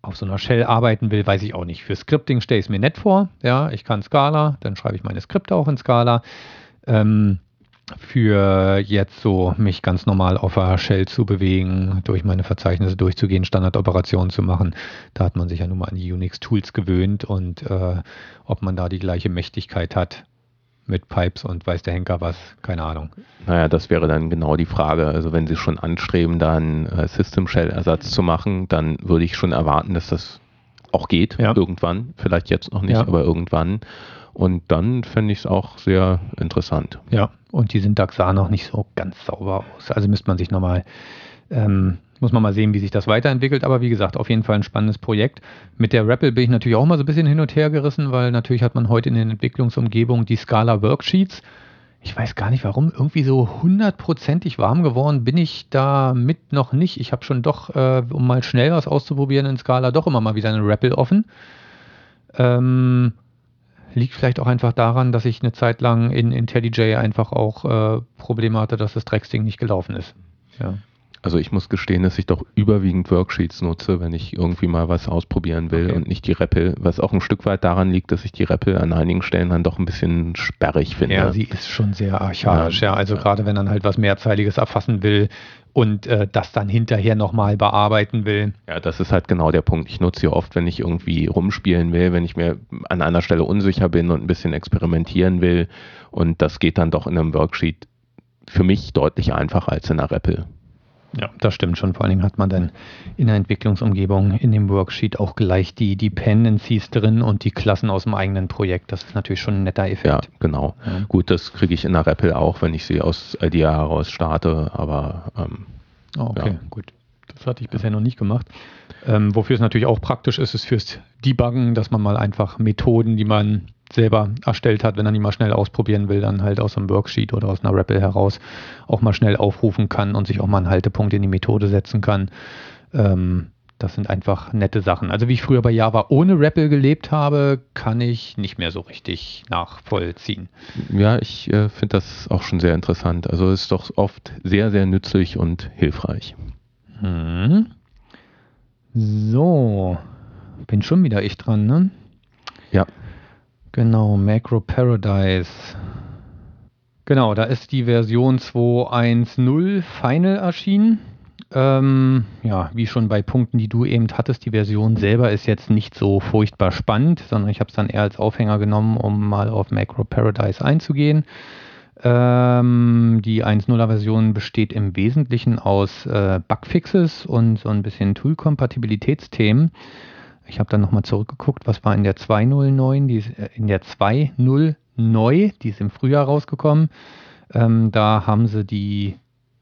S1: auf so einer Shell arbeiten will, weiß ich auch nicht. Für Scripting stelle ich es mir nett vor. Ja, ich kann Scala, dann schreibe ich meine Skripte auch in Scala. Ähm, für jetzt so mich ganz normal auf der Shell zu bewegen, durch meine Verzeichnisse durchzugehen, Standardoperationen zu machen. Da hat man sich ja nun mal an die Unix-Tools gewöhnt und äh, ob man da die gleiche Mächtigkeit hat mit Pipes und weiß der Henker was, keine Ahnung.
S2: Naja, das wäre dann genau die Frage. Also wenn Sie schon anstreben, dann äh, System Shell-Ersatz zu machen, dann würde ich schon erwarten, dass das auch geht, ja. irgendwann. Vielleicht jetzt noch nicht, ja. aber irgendwann. Und dann fände ich es auch sehr interessant.
S1: Ja, und die Syntax sah noch nicht so ganz sauber aus. Also müsste man sich nochmal, ähm, muss man mal sehen, wie sich das weiterentwickelt. Aber wie gesagt, auf jeden Fall ein spannendes Projekt. Mit der REPL bin ich natürlich auch mal so ein bisschen hin und her gerissen, weil natürlich hat man heute in den Entwicklungsumgebungen die Scala Worksheets. Ich weiß gar nicht warum, irgendwie so hundertprozentig warm geworden bin ich damit noch nicht. Ich habe schon doch, äh, um mal schnell was auszuprobieren in Scala, doch immer mal wieder eine REPL offen. Ähm, Liegt vielleicht auch einfach daran, dass ich eine Zeit lang in IntelliJ einfach auch äh, Probleme hatte, dass das Drecksding nicht gelaufen ist. Ja.
S2: Also ich muss gestehen, dass ich doch überwiegend Worksheets nutze, wenn ich irgendwie mal was ausprobieren will okay. und nicht die REPL, was auch ein Stück weit daran liegt, dass ich die REPL an einigen Stellen dann doch ein bisschen sperrig finde.
S1: Ja, sie ist schon sehr archaisch, ja. ja. Also ja. gerade wenn man halt was Mehrzeiliges erfassen will und äh, das dann hinterher nochmal bearbeiten will.
S2: Ja, das ist halt genau der Punkt. Ich nutze sie oft, wenn ich irgendwie rumspielen will, wenn ich mir an einer Stelle unsicher bin und ein bisschen experimentieren will. Und das geht dann doch in einem Worksheet für mich deutlich einfacher als in einer REPL.
S1: Ja, das stimmt schon. Vor allen Dingen hat man dann in der Entwicklungsumgebung in dem Worksheet auch gleich die Dependencies drin und die Klassen aus dem eigenen Projekt. Das ist natürlich schon ein netter Effekt.
S2: Ja, genau. Ja. Gut, das kriege ich in der REPL auch, wenn ich sie aus IDEA heraus starte, aber ähm,
S1: oh, okay, ja. gut. Das hatte ich bisher noch nicht gemacht. Ähm, wofür es natürlich auch praktisch ist, ist fürs Debuggen, dass man mal einfach Methoden, die man selber erstellt hat, wenn er die mal schnell ausprobieren will, dann halt aus einem Worksheet oder aus einer REPL heraus auch mal schnell aufrufen kann und sich auch mal einen Haltepunkt in die Methode setzen kann. Ähm, das sind einfach nette Sachen. Also wie ich früher bei Java ohne REPL gelebt habe, kann ich nicht mehr so richtig nachvollziehen.
S2: Ja, ich äh, finde das auch schon sehr interessant. Also es ist doch oft sehr, sehr nützlich und hilfreich.
S1: Hm. So, bin schon wieder ich dran, ne?
S2: Ja.
S1: Genau, Macro Paradise. Genau, da ist die Version 2.1.0 Final erschienen. Ähm, ja, wie schon bei Punkten, die du eben hattest, die Version selber ist jetzt nicht so furchtbar spannend, sondern ich habe es dann eher als Aufhänger genommen, um mal auf Macro Paradise einzugehen. Ähm, die 1.0er Version besteht im Wesentlichen aus äh, Bugfixes und so ein bisschen Tool-Kompatibilitätsthemen. Ich habe dann nochmal zurückgeguckt, was war in der 2.0 neu, die ist äh, in der 2.0 neu, die ist im Frühjahr rausgekommen. Ähm, da haben sie die,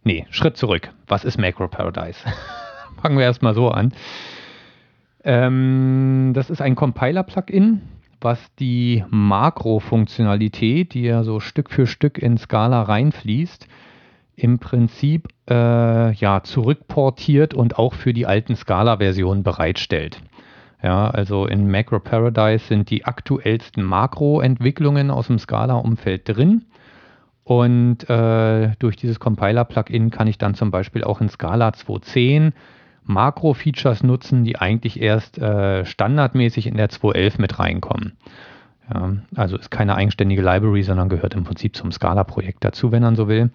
S1: nee, Schritt zurück. Was ist Macro Paradise? *laughs* Fangen wir erstmal so an. Ähm, das ist ein Compiler-Plugin, was die Makro-Funktionalität, die ja so Stück für Stück in Scala reinfließt, im Prinzip äh, ja, zurückportiert und auch für die alten Scala-Versionen bereitstellt. Ja, also in Macro Paradise sind die aktuellsten Makro-Entwicklungen aus dem Scala-Umfeld drin. Und äh, durch dieses Compiler-Plugin kann ich dann zum Beispiel auch in Scala 2.10 Makro-Features nutzen, die eigentlich erst äh, standardmäßig in der 2.11 mit reinkommen. Ja, also ist keine eigenständige Library, sondern gehört im Prinzip zum Scala-Projekt dazu, wenn man so will.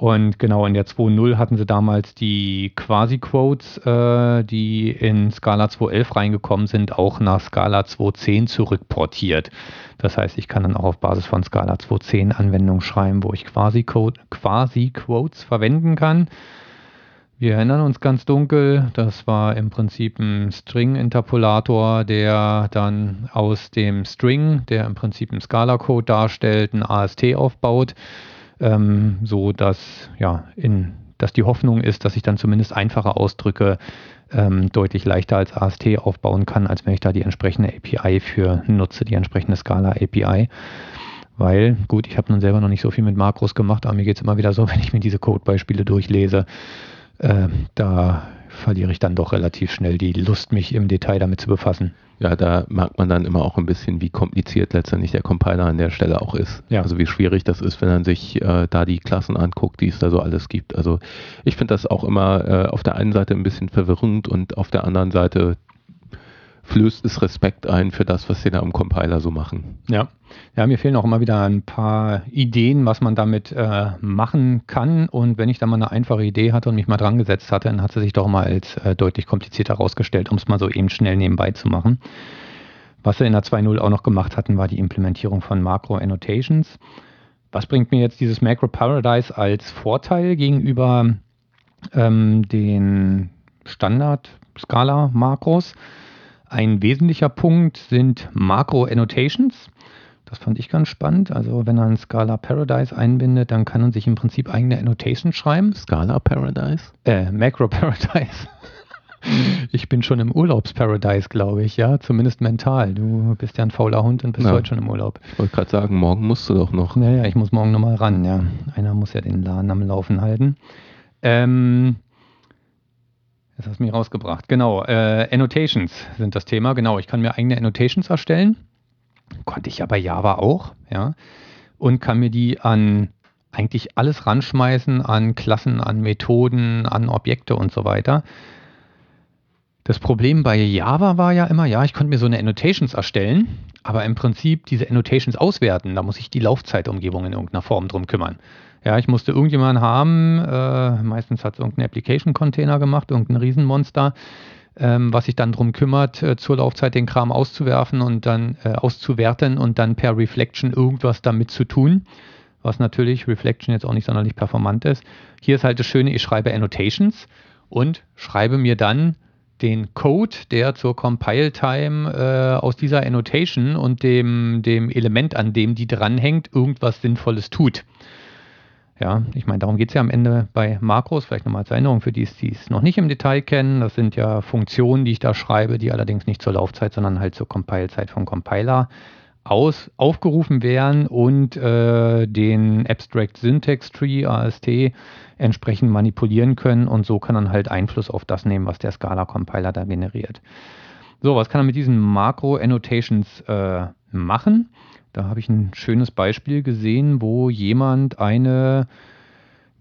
S1: Und genau in der 2.0 hatten sie damals die Quasi-Quotes, äh, die in Scala 2.11 reingekommen sind, auch nach Scala 2.10 zurückportiert. Das heißt, ich kann dann auch auf Basis von Scala 2.10 Anwendungen schreiben, wo ich Quasi-Quotes Quasi verwenden kann. Wir erinnern uns ganz dunkel, das war im Prinzip ein String-Interpolator, der dann aus dem String, der im Prinzip einen Scala-Code darstellt, ein AST aufbaut, ähm, so dass, ja, in, dass die Hoffnung ist, dass ich dann zumindest einfache Ausdrücke ähm, deutlich leichter als AST aufbauen kann, als wenn ich da die entsprechende API für nutze, die entsprechende Scala-API. Weil, gut, ich habe nun selber noch nicht so viel mit Makros gemacht, aber mir geht es immer wieder so, *laughs* wenn ich mir diese Codebeispiele durchlese, äh, da verliere ich dann doch relativ schnell die Lust, mich im Detail damit zu befassen.
S2: Ja, da merkt man dann immer auch ein bisschen, wie kompliziert letztendlich der Compiler an der Stelle auch ist. Ja. Also wie schwierig das ist, wenn man sich äh, da die Klassen anguckt, die es da so alles gibt. Also ich finde das auch immer äh, auf der einen Seite ein bisschen verwirrend und auf der anderen Seite flößt es Respekt ein für das, was sie da am Compiler so machen.
S1: Ja. Ja, mir fehlen auch immer wieder ein paar Ideen, was man damit äh, machen kann. Und wenn ich da mal eine einfache Idee hatte und mich mal dran gesetzt hatte, dann hat sie sich doch mal als äh, deutlich komplizierter herausgestellt, um es mal so eben schnell nebenbei zu machen. Was wir in der 2.0 auch noch gemacht hatten, war die Implementierung von Macro-Annotations. Was bringt mir jetzt dieses Macro Paradise als Vorteil gegenüber ähm, den Standard-Scala-Makros? Ein wesentlicher Punkt sind Makro-Annotations. Das fand ich ganz spannend. Also wenn man Scala Paradise einbindet, dann kann man sich im Prinzip eigene Annotations schreiben.
S2: Scala Paradise?
S1: Äh, Macro Paradise. *laughs* ich bin schon im Urlaubsparadise, glaube ich, ja, zumindest mental. Du bist ja ein fauler Hund und bist ja. heute schon im Urlaub.
S2: Ich wollte gerade sagen, morgen musst du doch noch.
S1: Naja, ich muss morgen nochmal ran, ja. Einer muss ja den Laden am Laufen halten. Ähm, das hast du mich rausgebracht. Genau, äh, Annotations sind das Thema. Genau, ich kann mir eigene Annotations erstellen. Konnte ich ja bei Java auch, ja. Und kann mir die an eigentlich alles ranschmeißen, an Klassen, an Methoden, an Objekte und so weiter. Das Problem bei Java war ja immer, ja, ich konnte mir so eine Annotations erstellen, aber im Prinzip diese Annotations auswerten, da muss ich die Laufzeitumgebung in irgendeiner Form drum kümmern. Ja, ich musste irgendjemanden haben, äh, meistens hat es irgendein Application-Container gemacht, irgendein Riesenmonster, ähm, was sich dann darum kümmert, äh, zur Laufzeit den Kram auszuwerfen und dann äh, auszuwerten und dann per Reflection irgendwas damit zu tun, was natürlich Reflection jetzt auch nicht sonderlich performant ist. Hier ist halt das Schöne, ich schreibe Annotations und schreibe mir dann den Code, der zur Compile-Time äh, aus dieser Annotation und dem, dem Element, an dem die dranhängt, irgendwas Sinnvolles tut. Ja, ich meine, darum geht es ja am Ende bei Makros, vielleicht nochmal als Erinnerung für die, die es noch nicht im Detail kennen. Das sind ja Funktionen, die ich da schreibe, die allerdings nicht zur Laufzeit, sondern halt zur Compile-Zeit vom Compiler aus, aufgerufen werden und äh, den Abstract Syntax Tree, AST, entsprechend manipulieren können und so kann man halt Einfluss auf das nehmen, was der Scala-Compiler da generiert. So, was kann er mit diesen Makro-Annotations äh, machen? Da habe ich ein schönes Beispiel gesehen, wo jemand eine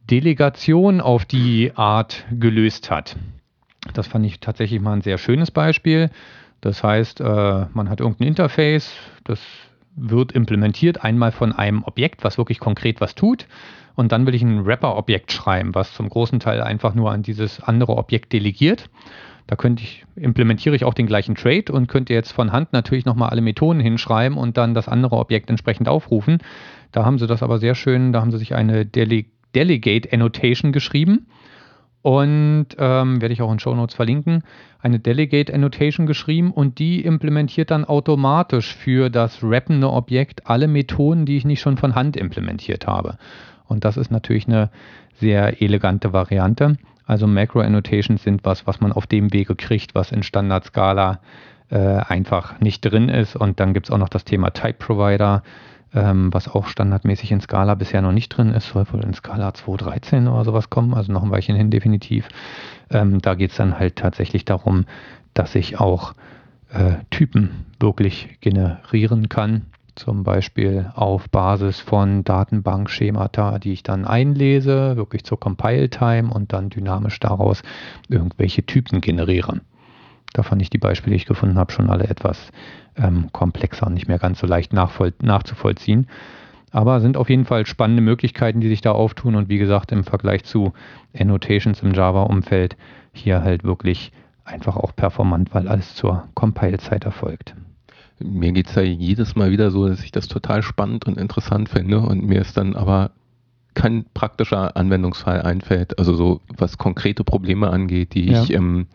S1: Delegation auf die Art gelöst hat. Das fand ich tatsächlich mal ein sehr schönes Beispiel. Das heißt, äh, man hat irgendein Interface, das wird implementiert einmal von einem Objekt, was wirklich konkret was tut. Und dann will ich ein Wrapper-Objekt schreiben, was zum großen Teil einfach nur an dieses andere Objekt delegiert. Da könnte ich, implementiere ich auch den gleichen Trade und könnte jetzt von Hand natürlich nochmal alle Methoden hinschreiben und dann das andere Objekt entsprechend aufrufen. Da haben sie das aber sehr schön, da haben sie sich eine Dele Delegate Annotation geschrieben und ähm, werde ich auch in Show Notes verlinken, eine Delegate Annotation geschrieben und die implementiert dann automatisch für das rappende Objekt alle Methoden, die ich nicht schon von Hand implementiert habe. Und das ist natürlich eine sehr elegante Variante. Also Macro Annotations sind was, was man auf dem Wege kriegt, was in Standard Scala äh, einfach nicht drin ist. Und dann gibt es auch noch das Thema Type Provider, ähm, was auch standardmäßig in Scala bisher noch nicht drin ist. Soll wohl in Scala 2.13 oder sowas kommen, also noch ein Weilchen hin definitiv. Ähm, da geht es dann halt tatsächlich darum, dass ich auch äh, Typen wirklich generieren kann zum Beispiel auf Basis von Datenbankschemata, die ich dann einlese, wirklich zur Compile-Time und dann dynamisch daraus irgendwelche Typen generiere. Da fand ich die Beispiele, die ich gefunden habe, schon alle etwas ähm, komplexer und nicht mehr ganz so leicht nachzuvollziehen. Aber sind auf jeden Fall spannende Möglichkeiten, die sich da auftun und wie gesagt im Vergleich zu Annotations im Java-Umfeld hier halt wirklich einfach auch performant, weil alles zur Compile-Zeit erfolgt
S2: mir geht es ja jedes Mal wieder so, dass ich das total spannend und interessant finde und mir ist dann aber kein praktischer Anwendungsfall einfällt, also so was konkrete Probleme angeht, die ja. ich im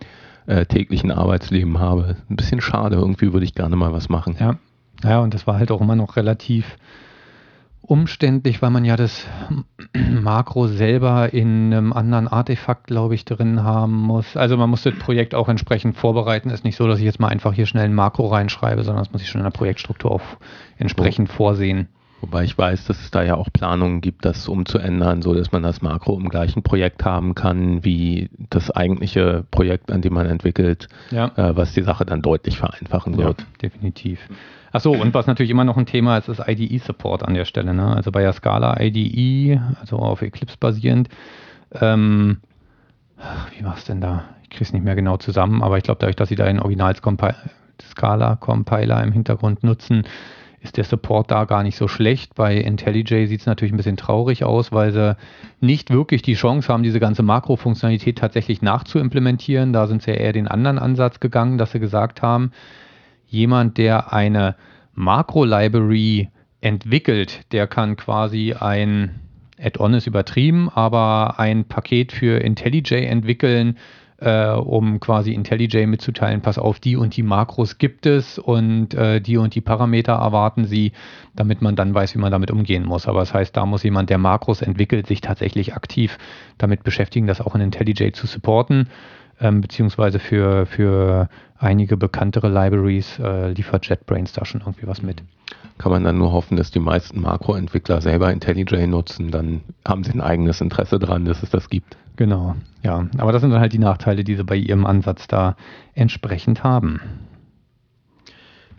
S2: äh, täglichen Arbeitsleben habe. Ein bisschen schade, irgendwie würde ich gerne mal was machen.
S1: Ja. Ja, und das war halt auch immer noch relativ umständlich, weil man ja das *clears throat* Makro selber in einem anderen Artefakt, glaube ich, drin haben muss. Also man muss das Projekt auch entsprechend vorbereiten. Ist nicht so, dass ich jetzt mal einfach hier schnell ein Makro reinschreibe, sondern das muss ich schon in der Projektstruktur auch entsprechend vorsehen.
S2: Wobei ich weiß, dass es da ja auch Planungen gibt, das umzuändern, so dass man das Makro im gleichen Projekt haben kann wie das eigentliche Projekt, an dem man entwickelt, ja. äh, was die Sache dann deutlich vereinfachen wird. Ja,
S1: definitiv. Achso, und was natürlich immer noch ein Thema ist, ist IDE-Support an der Stelle. Ne? Also bei der Scala IDE, also auf Eclipse basierend, ähm, wie war es denn da? Ich kriege es nicht mehr genau zusammen, aber ich glaube, dadurch, dass sie da den Original-Scala-Compiler im Hintergrund nutzen, ist der Support da gar nicht so schlecht. Bei IntelliJ sieht es natürlich ein bisschen traurig aus, weil sie nicht wirklich die Chance haben, diese ganze Makrofunktionalität tatsächlich nachzuimplementieren. Da sind sie eher den anderen Ansatz gegangen, dass sie gesagt haben, jemand, der eine Makro-Library entwickelt, der kann quasi ein Add-on ist übertrieben, aber ein Paket für IntelliJ entwickeln, äh, um quasi IntelliJ mitzuteilen, pass auf, die und die Makros gibt es und äh, die und die Parameter erwarten sie, damit man dann weiß, wie man damit umgehen muss. Aber das heißt, da muss jemand, der Makros entwickelt, sich tatsächlich aktiv damit beschäftigen, das auch in IntelliJ zu supporten ähm, beziehungsweise für, für einige bekanntere Libraries äh, liefert JetBrains da schon irgendwie was mit.
S2: Kann man dann nur hoffen, dass die meisten Makroentwickler selber IntelliJ nutzen, dann haben sie ein eigenes Interesse daran, dass es das gibt.
S1: Genau, ja. Aber das sind dann halt die Nachteile, die sie bei ihrem Ansatz da entsprechend haben.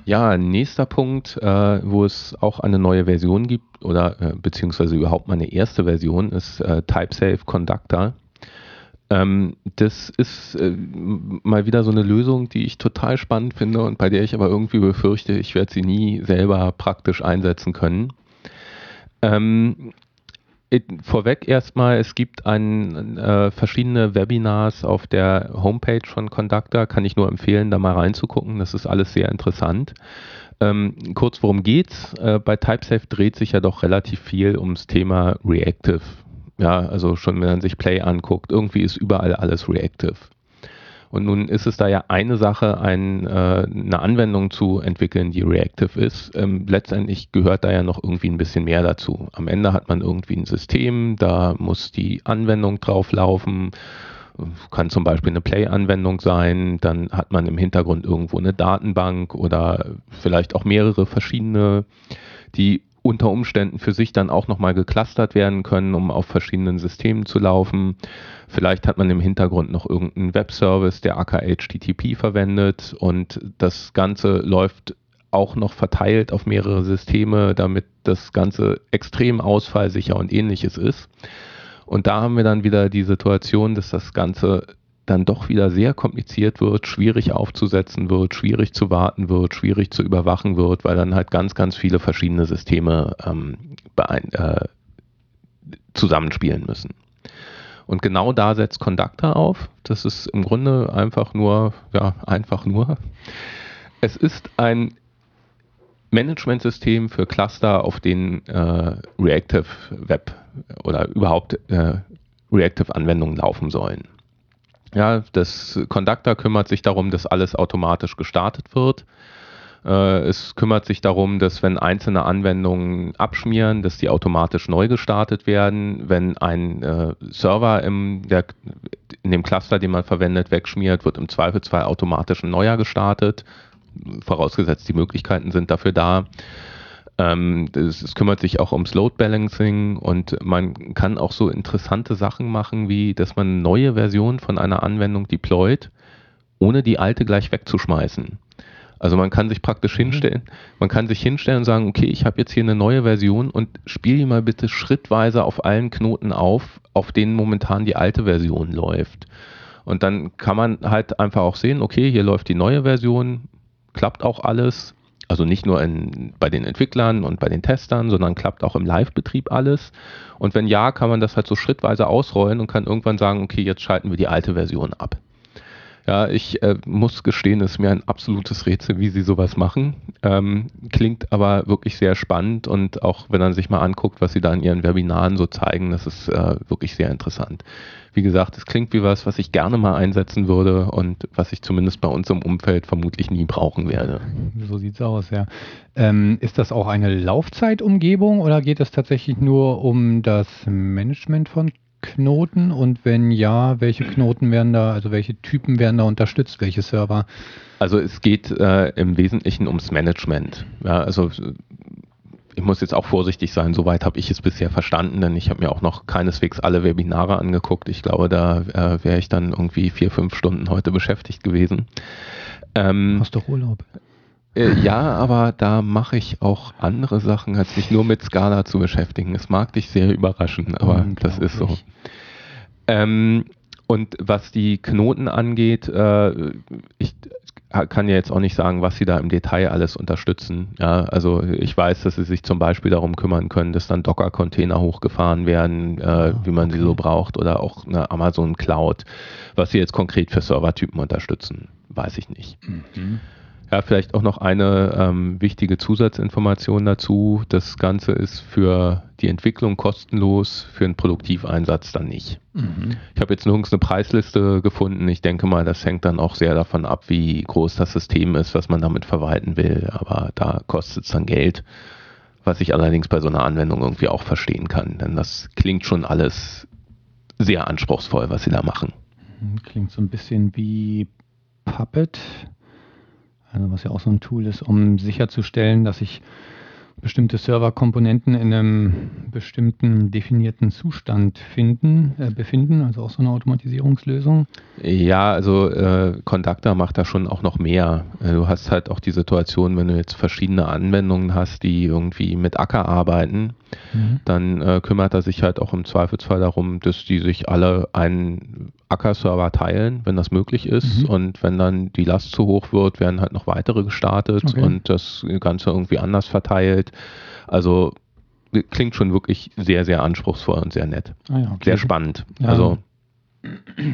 S2: Ja, nächster Punkt, äh, wo es auch eine neue Version gibt oder äh, beziehungsweise überhaupt mal eine erste Version, ist äh, TypeSafe Conductor. Ähm, das ist äh, mal wieder so eine Lösung, die ich total spannend finde und bei der ich aber irgendwie befürchte, ich werde sie nie selber praktisch einsetzen können. Ähm, vorweg erstmal, es gibt ein, äh, verschiedene Webinars auf der Homepage von Conductor, kann ich nur empfehlen, da mal reinzugucken. Das ist alles sehr interessant. Ähm, kurz, worum geht's? Äh, bei TypeSafe dreht sich ja doch relativ viel ums Thema Reactive ja, also schon wenn man sich Play anguckt, irgendwie ist überall alles reactive. Und nun ist es da ja eine Sache, ein, äh, eine Anwendung zu entwickeln, die reactive ist. Ähm, letztendlich gehört da ja noch irgendwie ein bisschen mehr dazu. Am Ende hat man irgendwie ein System, da muss die Anwendung drauf laufen. Kann zum Beispiel eine Play-Anwendung sein, dann hat man im Hintergrund irgendwo eine Datenbank oder vielleicht auch mehrere verschiedene, die unter Umständen für sich dann auch nochmal geclustert werden können, um auf verschiedenen Systemen zu laufen. Vielleicht hat man im Hintergrund noch irgendeinen Webservice, der aka HTTP verwendet und das Ganze läuft auch noch verteilt auf mehrere Systeme, damit das Ganze extrem ausfallsicher und ähnliches ist. Und da haben wir dann wieder die Situation, dass das Ganze dann doch wieder sehr kompliziert wird, schwierig aufzusetzen wird, schwierig zu warten wird, schwierig zu überwachen wird, weil dann halt ganz, ganz viele verschiedene Systeme ähm, äh, zusammenspielen müssen. Und genau da setzt Conductor auf. Das ist im Grunde einfach nur, ja, einfach nur. Es ist ein Managementsystem für Cluster, auf denen äh, Reactive Web oder überhaupt äh, Reactive Anwendungen laufen sollen. Ja, das Conductor kümmert sich darum, dass alles automatisch gestartet wird. Äh, es kümmert sich darum, dass wenn einzelne Anwendungen abschmieren, dass die automatisch neu gestartet werden. Wenn ein äh, Server im, der, in dem Cluster, den man verwendet, wegschmiert, wird im Zweifelsfall automatisch ein neuer gestartet. Vorausgesetzt, die Möglichkeiten sind dafür da. Ähm, es kümmert sich auch ums Load Balancing und man kann auch so interessante Sachen machen, wie dass man neue Versionen von einer Anwendung deployt, ohne die alte gleich wegzuschmeißen. Also man kann sich praktisch mhm. hinstellen, man kann sich hinstellen und sagen, okay, ich habe jetzt hier eine neue Version und spiele die mal bitte schrittweise auf allen Knoten auf, auf denen momentan die alte Version läuft. Und dann kann man halt einfach auch sehen, okay, hier läuft die neue Version, klappt auch alles, also nicht nur in, bei den Entwicklern und bei den Testern, sondern klappt auch im Live-Betrieb alles. Und wenn ja, kann man das halt so schrittweise ausrollen und kann irgendwann sagen, okay, jetzt schalten wir die alte Version ab. Ja, ich äh, muss gestehen, es ist mir ein absolutes Rätsel, wie sie sowas machen. Ähm, klingt aber wirklich sehr spannend und auch wenn man sich mal anguckt, was sie da in ihren Webinaren so zeigen, das ist äh, wirklich sehr interessant. Wie gesagt, es klingt wie was, was ich gerne mal einsetzen würde und was ich zumindest bei uns im Umfeld vermutlich nie brauchen werde.
S1: So sieht's aus, ja. Ähm, ist das auch eine Laufzeitumgebung oder geht es tatsächlich nur um das Management von Knoten und wenn ja, welche Knoten werden da, also welche Typen werden da unterstützt, welche Server?
S2: Also es geht äh, im Wesentlichen ums Management. Ja, also ich muss jetzt auch vorsichtig sein, soweit habe ich es bisher verstanden, denn ich habe mir auch noch keineswegs alle Webinare angeguckt. Ich glaube, da äh, wäre ich dann irgendwie vier, fünf Stunden heute beschäftigt gewesen.
S1: Ähm, Hast doch Urlaub.
S2: Äh, ja, aber da mache ich auch andere Sachen, als mich nur mit Scala zu beschäftigen. Es mag dich sehr überraschen, aber das ist so. Ähm, und was die Knoten angeht, äh, ich kann ja jetzt auch nicht sagen, was sie da im Detail alles unterstützen. Ja, also ich weiß, dass sie sich zum Beispiel darum kümmern können, dass dann Docker-Container hochgefahren werden, äh, ah, wie man okay. sie so braucht, oder auch eine Amazon Cloud. Was sie jetzt konkret für Servertypen unterstützen, weiß ich nicht. Mhm. Ja, vielleicht auch noch eine ähm, wichtige Zusatzinformation dazu. Das Ganze ist für die Entwicklung kostenlos, für einen Produktiveinsatz dann nicht. Mhm. Ich habe jetzt nirgends eine Preisliste gefunden. Ich denke mal, das hängt dann auch sehr davon ab, wie groß das System ist, was man damit verwalten will. Aber da kostet es dann Geld, was ich allerdings bei so einer Anwendung irgendwie auch verstehen kann. Denn das klingt schon alles sehr anspruchsvoll, was sie da machen.
S1: Mhm, klingt so ein bisschen wie Puppet also was ja auch so ein Tool ist, um sicherzustellen, dass ich bestimmte Serverkomponenten in einem bestimmten definierten Zustand finden, äh, befinden, also auch so eine Automatisierungslösung?
S2: Ja, also äh, Conductor macht da schon auch noch mehr. Äh, du hast halt auch die Situation, wenn du jetzt verschiedene Anwendungen hast, die irgendwie mit Acker arbeiten, mhm. dann äh, kümmert er sich halt auch im Zweifelsfall darum, dass die sich alle einen Acker-Server teilen, wenn das möglich ist. Mhm. Und wenn dann die Last zu hoch wird, werden halt noch weitere gestartet okay. und das Ganze irgendwie anders verteilt. Also klingt schon wirklich sehr, sehr anspruchsvoll und sehr nett. Ah ja, okay. Sehr spannend. Ja. Also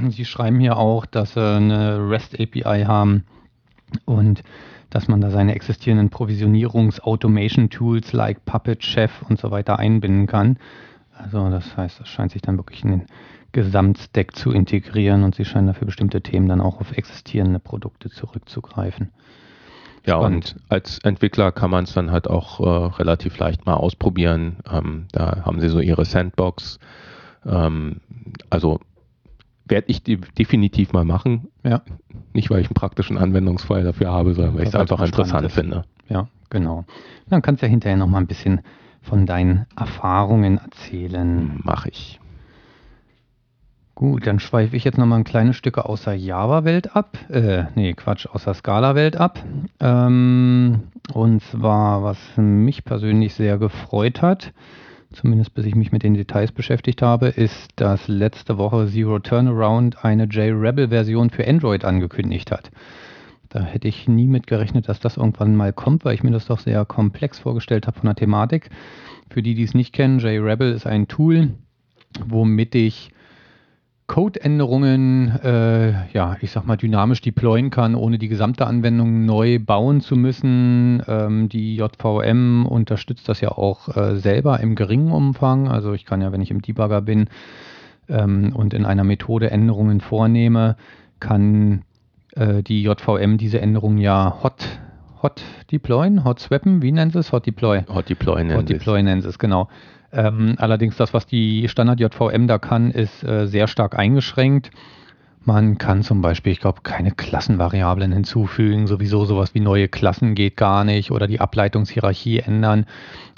S1: Sie schreiben hier auch, dass Sie eine REST-API haben und dass man da seine existierenden Provisionierungs-Automation-Tools like Puppet, Chef und so weiter einbinden kann. Also das heißt, das scheint sich dann wirklich in den Gesamtstack zu integrieren und sie scheinen dafür bestimmte Themen dann auch auf existierende Produkte zurückzugreifen.
S2: Ja, Spannend. und als Entwickler kann man es dann halt auch äh, relativ leicht mal ausprobieren. Ähm, da haben sie so ihre Sandbox. Ähm, also werde ich definitiv mal machen. Ja. Nicht, weil ich einen praktischen Anwendungsfall dafür habe, sondern weil ich es einfach interessant ist. finde.
S1: Ja, genau. Dann kannst du ja hinterher noch mal ein bisschen von deinen Erfahrungen erzählen.
S2: Mache ich.
S1: Gut, dann schweife ich jetzt nochmal ein kleines Stück aus der Java-Welt ab. Äh, nee, Quatsch, aus der Scala-Welt ab. Ähm, und zwar, was mich persönlich sehr gefreut hat, zumindest bis ich mich mit den Details beschäftigt habe, ist, dass letzte Woche Zero Turnaround eine JRebel-Version für Android angekündigt hat. Da hätte ich nie mit gerechnet, dass das irgendwann mal kommt, weil ich mir das doch sehr komplex vorgestellt habe von der Thematik. Für die, die es nicht kennen, JRebel ist ein Tool, womit ich Code-Änderungen, äh, ja, ich sag mal, dynamisch deployen kann, ohne die gesamte Anwendung neu bauen zu müssen. Ähm, die JVM unterstützt das ja auch äh, selber im geringen Umfang. Also ich kann ja, wenn ich im Debugger bin ähm, und in einer Methode Änderungen vornehme, kann äh, die JVM diese Änderungen ja hot Hot deployen, Hot swappen, wie nennt es? Hot deploy.
S2: Hot deploy
S1: nennt Hot deploy nennt es, genau. Ähm, allerdings das, was die Standard JVM da kann, ist äh, sehr stark eingeschränkt. Man kann zum Beispiel, ich glaube, keine Klassenvariablen hinzufügen. Sowieso sowas wie neue Klassen geht gar nicht oder die Ableitungshierarchie ändern.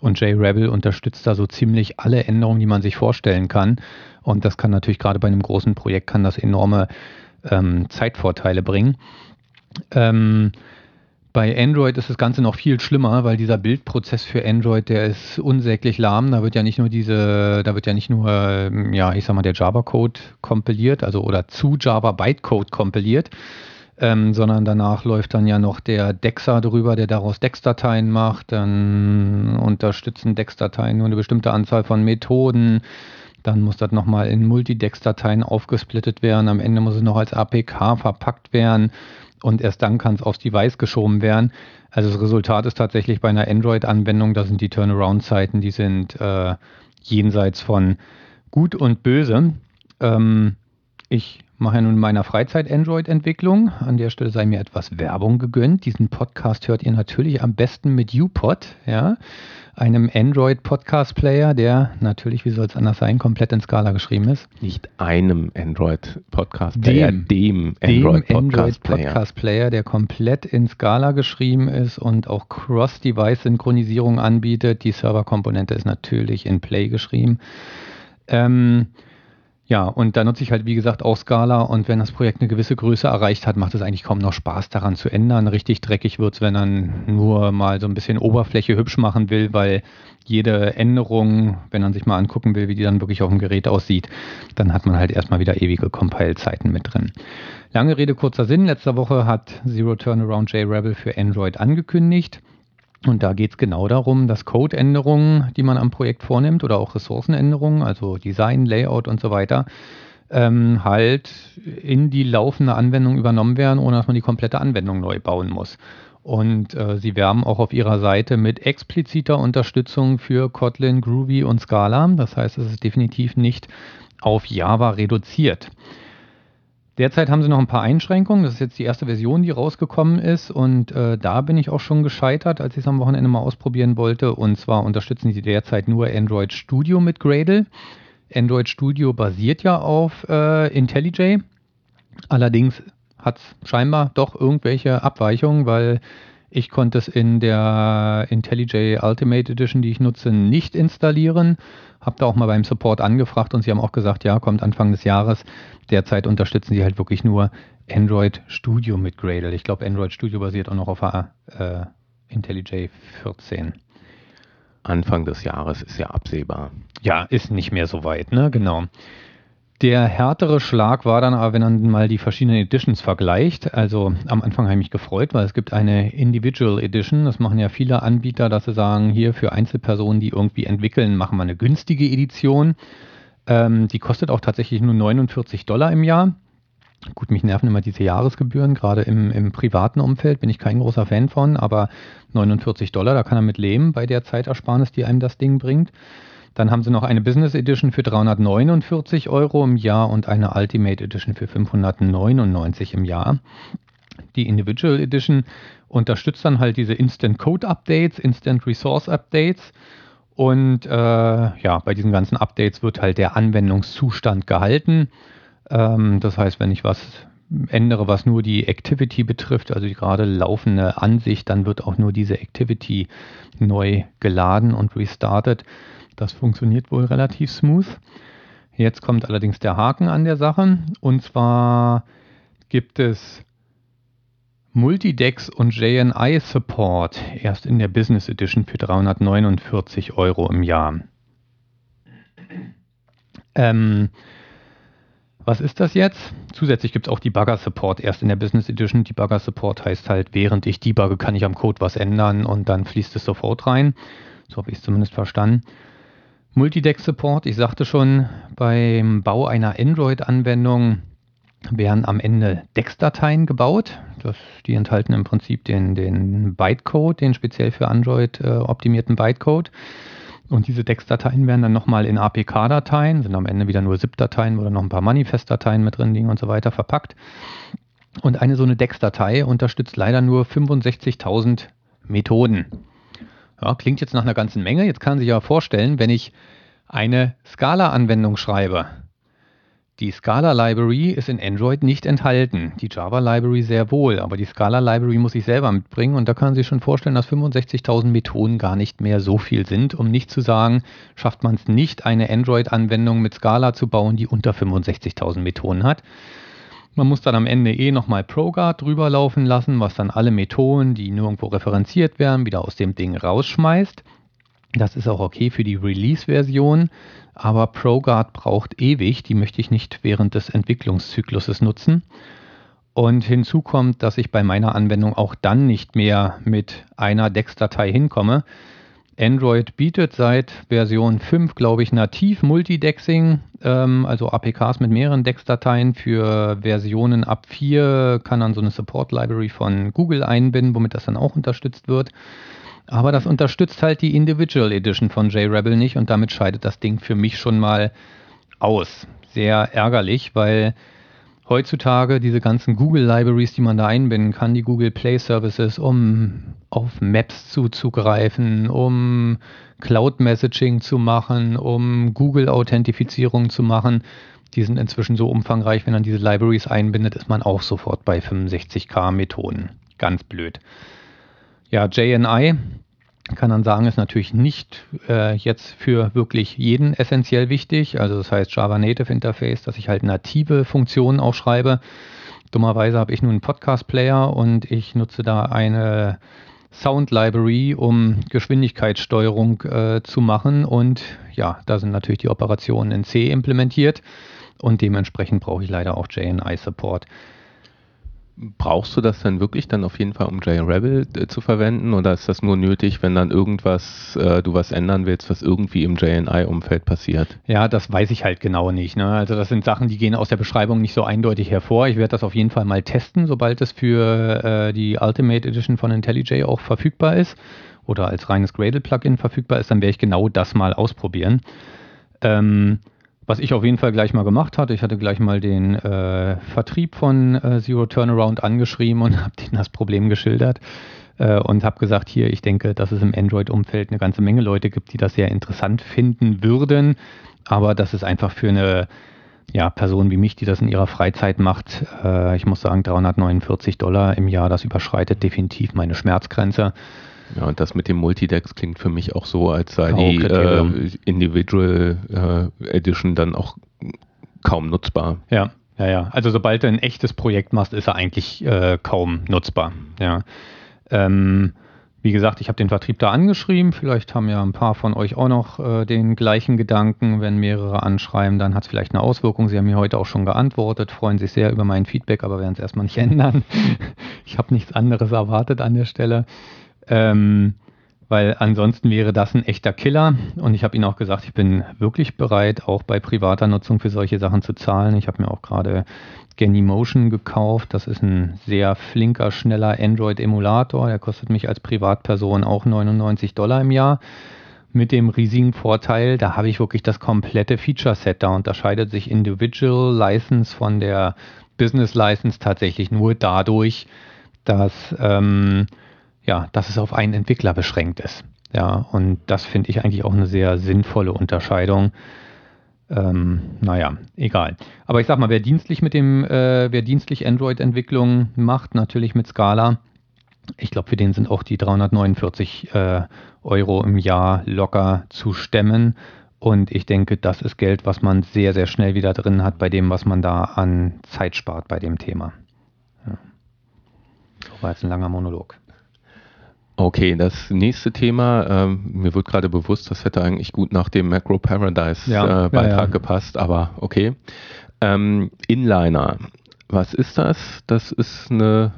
S1: Und JRebel unterstützt da so ziemlich alle Änderungen, die man sich vorstellen kann. Und das kann natürlich gerade bei einem großen Projekt kann das enorme ähm, Zeitvorteile bringen. Ähm, bei Android ist das Ganze noch viel schlimmer, weil dieser Bildprozess für Android, der ist unsäglich lahm. Da wird ja nicht nur diese, da wird ja nicht nur, ähm, ja, ich sag mal, der Java-Code kompiliert, also oder zu Java Bytecode kompiliert, ähm, sondern danach läuft dann ja noch der Dexer drüber, der daraus Dex-Dateien macht. Dann unterstützen Dex-Dateien nur eine bestimmte Anzahl von Methoden. Dann muss das nochmal in Multidex-Dateien aufgesplittet werden. Am Ende muss es noch als APK verpackt werden und erst dann kann es aufs Device geschoben werden. Also das Resultat ist tatsächlich bei einer Android-Anwendung, da sind die Turnaround-Zeiten, die sind äh, jenseits von gut und böse. Ähm, ich mache ja nun in meiner Freizeit Android-Entwicklung. An der Stelle sei mir etwas Werbung gegönnt. Diesen Podcast hört ihr natürlich am besten mit UPod, ja, einem Android-Podcast-Player, der natürlich, wie soll es anders sein, komplett in Scala geschrieben ist.
S2: Nicht einem Android-Podcast-Player,
S1: dem, dem Android-Podcast-Player, Android der komplett in Scala geschrieben ist und auch Cross-Device-Synchronisierung anbietet. Die Serverkomponente ist natürlich in Play geschrieben. Ähm, ja, und da nutze ich halt, wie gesagt, auch Scala und wenn das Projekt eine gewisse Größe erreicht hat, macht es eigentlich kaum noch Spaß daran zu ändern. Richtig dreckig wird es, wenn man nur mal so ein bisschen Oberfläche hübsch machen will, weil jede Änderung, wenn man sich mal angucken will, wie die dann wirklich auf dem Gerät aussieht, dann hat man halt erstmal wieder ewige Compile-Zeiten mit drin. Lange Rede, kurzer Sinn. Letzte Woche hat Zero Turnaround JRebel für Android angekündigt. Und da geht es genau darum, dass Codeänderungen, die man am Projekt vornimmt oder auch Ressourcenänderungen, also Design, Layout und so weiter, ähm, halt in die laufende Anwendung übernommen werden, ohne dass man die komplette Anwendung neu bauen muss. Und äh, sie werben auch auf ihrer Seite mit expliziter Unterstützung für Kotlin, Groovy und Scala. Das heißt, es ist definitiv nicht auf Java reduziert. Derzeit haben sie noch ein paar Einschränkungen. Das ist jetzt die erste Version, die rausgekommen ist. Und äh, da bin ich auch schon gescheitert, als ich es am Wochenende mal ausprobieren wollte. Und zwar unterstützen sie derzeit nur Android Studio mit Gradle. Android Studio basiert ja auf äh, IntelliJ. Allerdings hat es scheinbar doch irgendwelche Abweichungen, weil ich konnte es in der IntelliJ Ultimate Edition, die ich nutze, nicht installieren. Habe da auch mal beim Support angefragt und sie haben auch gesagt, ja, kommt Anfang des Jahres. Derzeit unterstützen sie halt wirklich nur Android Studio mit Gradle. Ich glaube, Android Studio basiert auch noch auf äh, IntelliJ 14.
S2: Anfang des Jahres ist ja absehbar.
S1: Ja, ist nicht mehr so weit, ne? Genau. Der härtere Schlag war dann aber, wenn man mal die verschiedenen Editions vergleicht. Also am Anfang habe ich mich gefreut, weil es gibt eine Individual Edition. Das machen ja viele Anbieter, dass sie sagen, hier für Einzelpersonen, die irgendwie entwickeln, machen wir eine günstige Edition. Ähm, die kostet auch tatsächlich nur 49 Dollar im Jahr. Gut, mich nerven immer diese Jahresgebühren, gerade im, im privaten Umfeld bin ich kein großer Fan von, aber 49 Dollar, da kann er mit leben bei der Zeitersparnis, die einem das Ding bringt. Dann haben sie noch eine Business Edition für 349 Euro im Jahr und eine Ultimate Edition für 599 im Jahr. Die Individual Edition unterstützt dann halt diese Instant Code Updates, Instant Resource Updates. Und äh, ja, bei diesen ganzen Updates wird halt der Anwendungszustand gehalten. Ähm, das heißt, wenn ich was ändere, was nur die Activity betrifft, also die gerade laufende Ansicht, dann wird auch nur diese Activity neu geladen und restartet. Das funktioniert wohl relativ smooth. Jetzt kommt allerdings der Haken an der Sache. Und zwar gibt es Multidex und JNI Support erst in der Business Edition für 349 Euro im Jahr. Ähm, was ist das jetzt? Zusätzlich gibt es auch Debugger Support erst in der Business Edition. Debugger Support heißt halt, während ich debugge, kann ich am Code was ändern und dann fließt es sofort rein. So habe ich es zumindest verstanden. Multideck-Support, ich sagte schon, beim Bau einer Android-Anwendung werden am Ende Dex-Dateien gebaut. Das, die enthalten im Prinzip den, den Bytecode, den speziell für Android äh, optimierten Bytecode. Und diese Dex-Dateien werden dann nochmal in APK-Dateien, sind am Ende wieder nur ZIP-Dateien oder noch ein paar Manifest-Dateien mit drin liegen und so weiter verpackt. Und eine so eine Dex-Datei unterstützt leider nur 65.000 Methoden. Ja, klingt jetzt nach einer ganzen Menge. Jetzt kann sich ja vorstellen, wenn ich eine Scala-Anwendung schreibe. Die Scala-Library ist in Android nicht enthalten, die Java-Library sehr wohl, aber die Scala-Library muss ich selber mitbringen und da kann man sich schon vorstellen, dass 65.000 Methoden gar nicht mehr so viel sind, um nicht zu sagen, schafft man es nicht, eine Android-Anwendung mit Scala zu bauen, die unter 65.000 Methoden hat. Man muss dann am Ende eh nochmal ProGuard drüber laufen lassen, was dann alle Methoden, die nirgendwo referenziert werden, wieder aus dem Ding rausschmeißt. Das ist auch okay für die Release-Version, aber ProGuard braucht ewig, die möchte ich nicht während des Entwicklungszykluses nutzen. Und hinzu kommt, dass ich bei meiner Anwendung auch dann nicht mehr mit einer DEX-Datei hinkomme, Android bietet seit Version 5, glaube ich, nativ Multidexing, ähm, also APKs mit mehreren Dex-Dateien. Für Versionen ab 4 kann dann so eine Support-Library von Google einbinden, womit das dann auch unterstützt wird. Aber das unterstützt halt die Individual Edition von JRebel nicht und damit scheidet das Ding für mich schon mal aus. Sehr ärgerlich, weil heutzutage diese ganzen Google Libraries, die man da einbinden kann, die Google Play Services, um auf Maps zuzugreifen, um Cloud Messaging zu machen, um Google Authentifizierung zu machen, die sind inzwischen so umfangreich, wenn man diese Libraries einbindet, ist man auch sofort bei 65k Methoden. Ganz blöd. Ja, JNI kann dann sagen, ist natürlich nicht äh, jetzt für wirklich jeden essentiell wichtig. Also das heißt Java Native Interface, dass ich halt native Funktionen aufschreibe. Dummerweise habe ich nur einen Podcast-Player und ich nutze da eine Sound Library, um Geschwindigkeitssteuerung äh, zu machen. Und ja, da sind natürlich die Operationen in C implementiert und dementsprechend brauche ich leider auch JNI Support.
S2: Brauchst du das dann wirklich dann auf jeden Fall, um JRebel äh, zu verwenden oder ist das nur nötig, wenn dann irgendwas, äh, du was ändern willst, was irgendwie im JNI-Umfeld passiert?
S1: Ja, das weiß ich halt genau nicht. Ne? Also das sind Sachen, die gehen aus der Beschreibung nicht so eindeutig hervor. Ich werde das auf jeden Fall mal testen, sobald es für äh, die Ultimate Edition von IntelliJ auch verfügbar ist oder als reines Gradle-Plugin verfügbar ist, dann werde ich genau das mal ausprobieren. Ähm, was ich auf jeden Fall gleich mal gemacht hatte, ich hatte gleich mal den äh, Vertrieb von äh, Zero Turnaround angeschrieben und *laughs* habe denen das Problem geschildert äh, und habe gesagt, hier, ich denke, dass es im Android-Umfeld eine ganze Menge Leute gibt, die das sehr interessant finden würden, aber das ist einfach für eine ja, Person wie mich, die das in ihrer Freizeit macht, äh, ich muss sagen, 349 Dollar im Jahr, das überschreitet definitiv meine Schmerzgrenze.
S2: Ja, und das mit dem Multidex klingt für mich auch so, als sei die äh, Individual äh, Edition dann auch kaum nutzbar.
S1: Ja, ja, ja. Also sobald du ein echtes Projekt machst, ist er eigentlich äh, kaum nutzbar. Ja. Ähm, wie gesagt, ich habe den Vertrieb da angeschrieben. Vielleicht haben ja ein paar von euch auch noch äh, den gleichen Gedanken. Wenn mehrere anschreiben, dann hat es vielleicht eine Auswirkung. Sie haben mir heute auch schon geantwortet, freuen sich sehr über mein Feedback, aber werden es erstmal nicht *laughs* ändern. ich habe nichts anderes erwartet an der Stelle. Ähm, weil ansonsten wäre das ein echter Killer. Und ich habe Ihnen auch gesagt, ich bin wirklich bereit, auch bei privater Nutzung für solche Sachen zu zahlen. Ich habe mir auch gerade Genymotion gekauft. Das ist ein sehr flinker, schneller Android-Emulator. Der kostet mich als Privatperson auch 99 Dollar im Jahr. Mit dem riesigen Vorteil, da habe ich wirklich das komplette Feature-Set. Da unterscheidet sich Individual License von der Business License tatsächlich nur dadurch, dass ähm, ja, dass es auf einen Entwickler beschränkt ist. Ja, und das finde ich eigentlich auch eine sehr sinnvolle Unterscheidung. Ähm, naja, egal. Aber ich sag mal, wer dienstlich mit dem, äh, wer dienstlich Android-Entwicklung macht, natürlich mit Scala, ich glaube, für den sind auch die 349 äh, Euro im Jahr locker zu stemmen. Und ich denke, das ist Geld, was man sehr, sehr schnell wieder drin hat bei dem, was man da an Zeit spart bei dem Thema. Ja. Das war jetzt ein langer Monolog.
S2: Okay, das nächste Thema, ähm, mir wird gerade bewusst, das hätte eigentlich gut nach dem Macro Paradise ja, äh, Beitrag ja, ja. gepasst, aber okay. Ähm, Inliner, was ist das? Das ist eine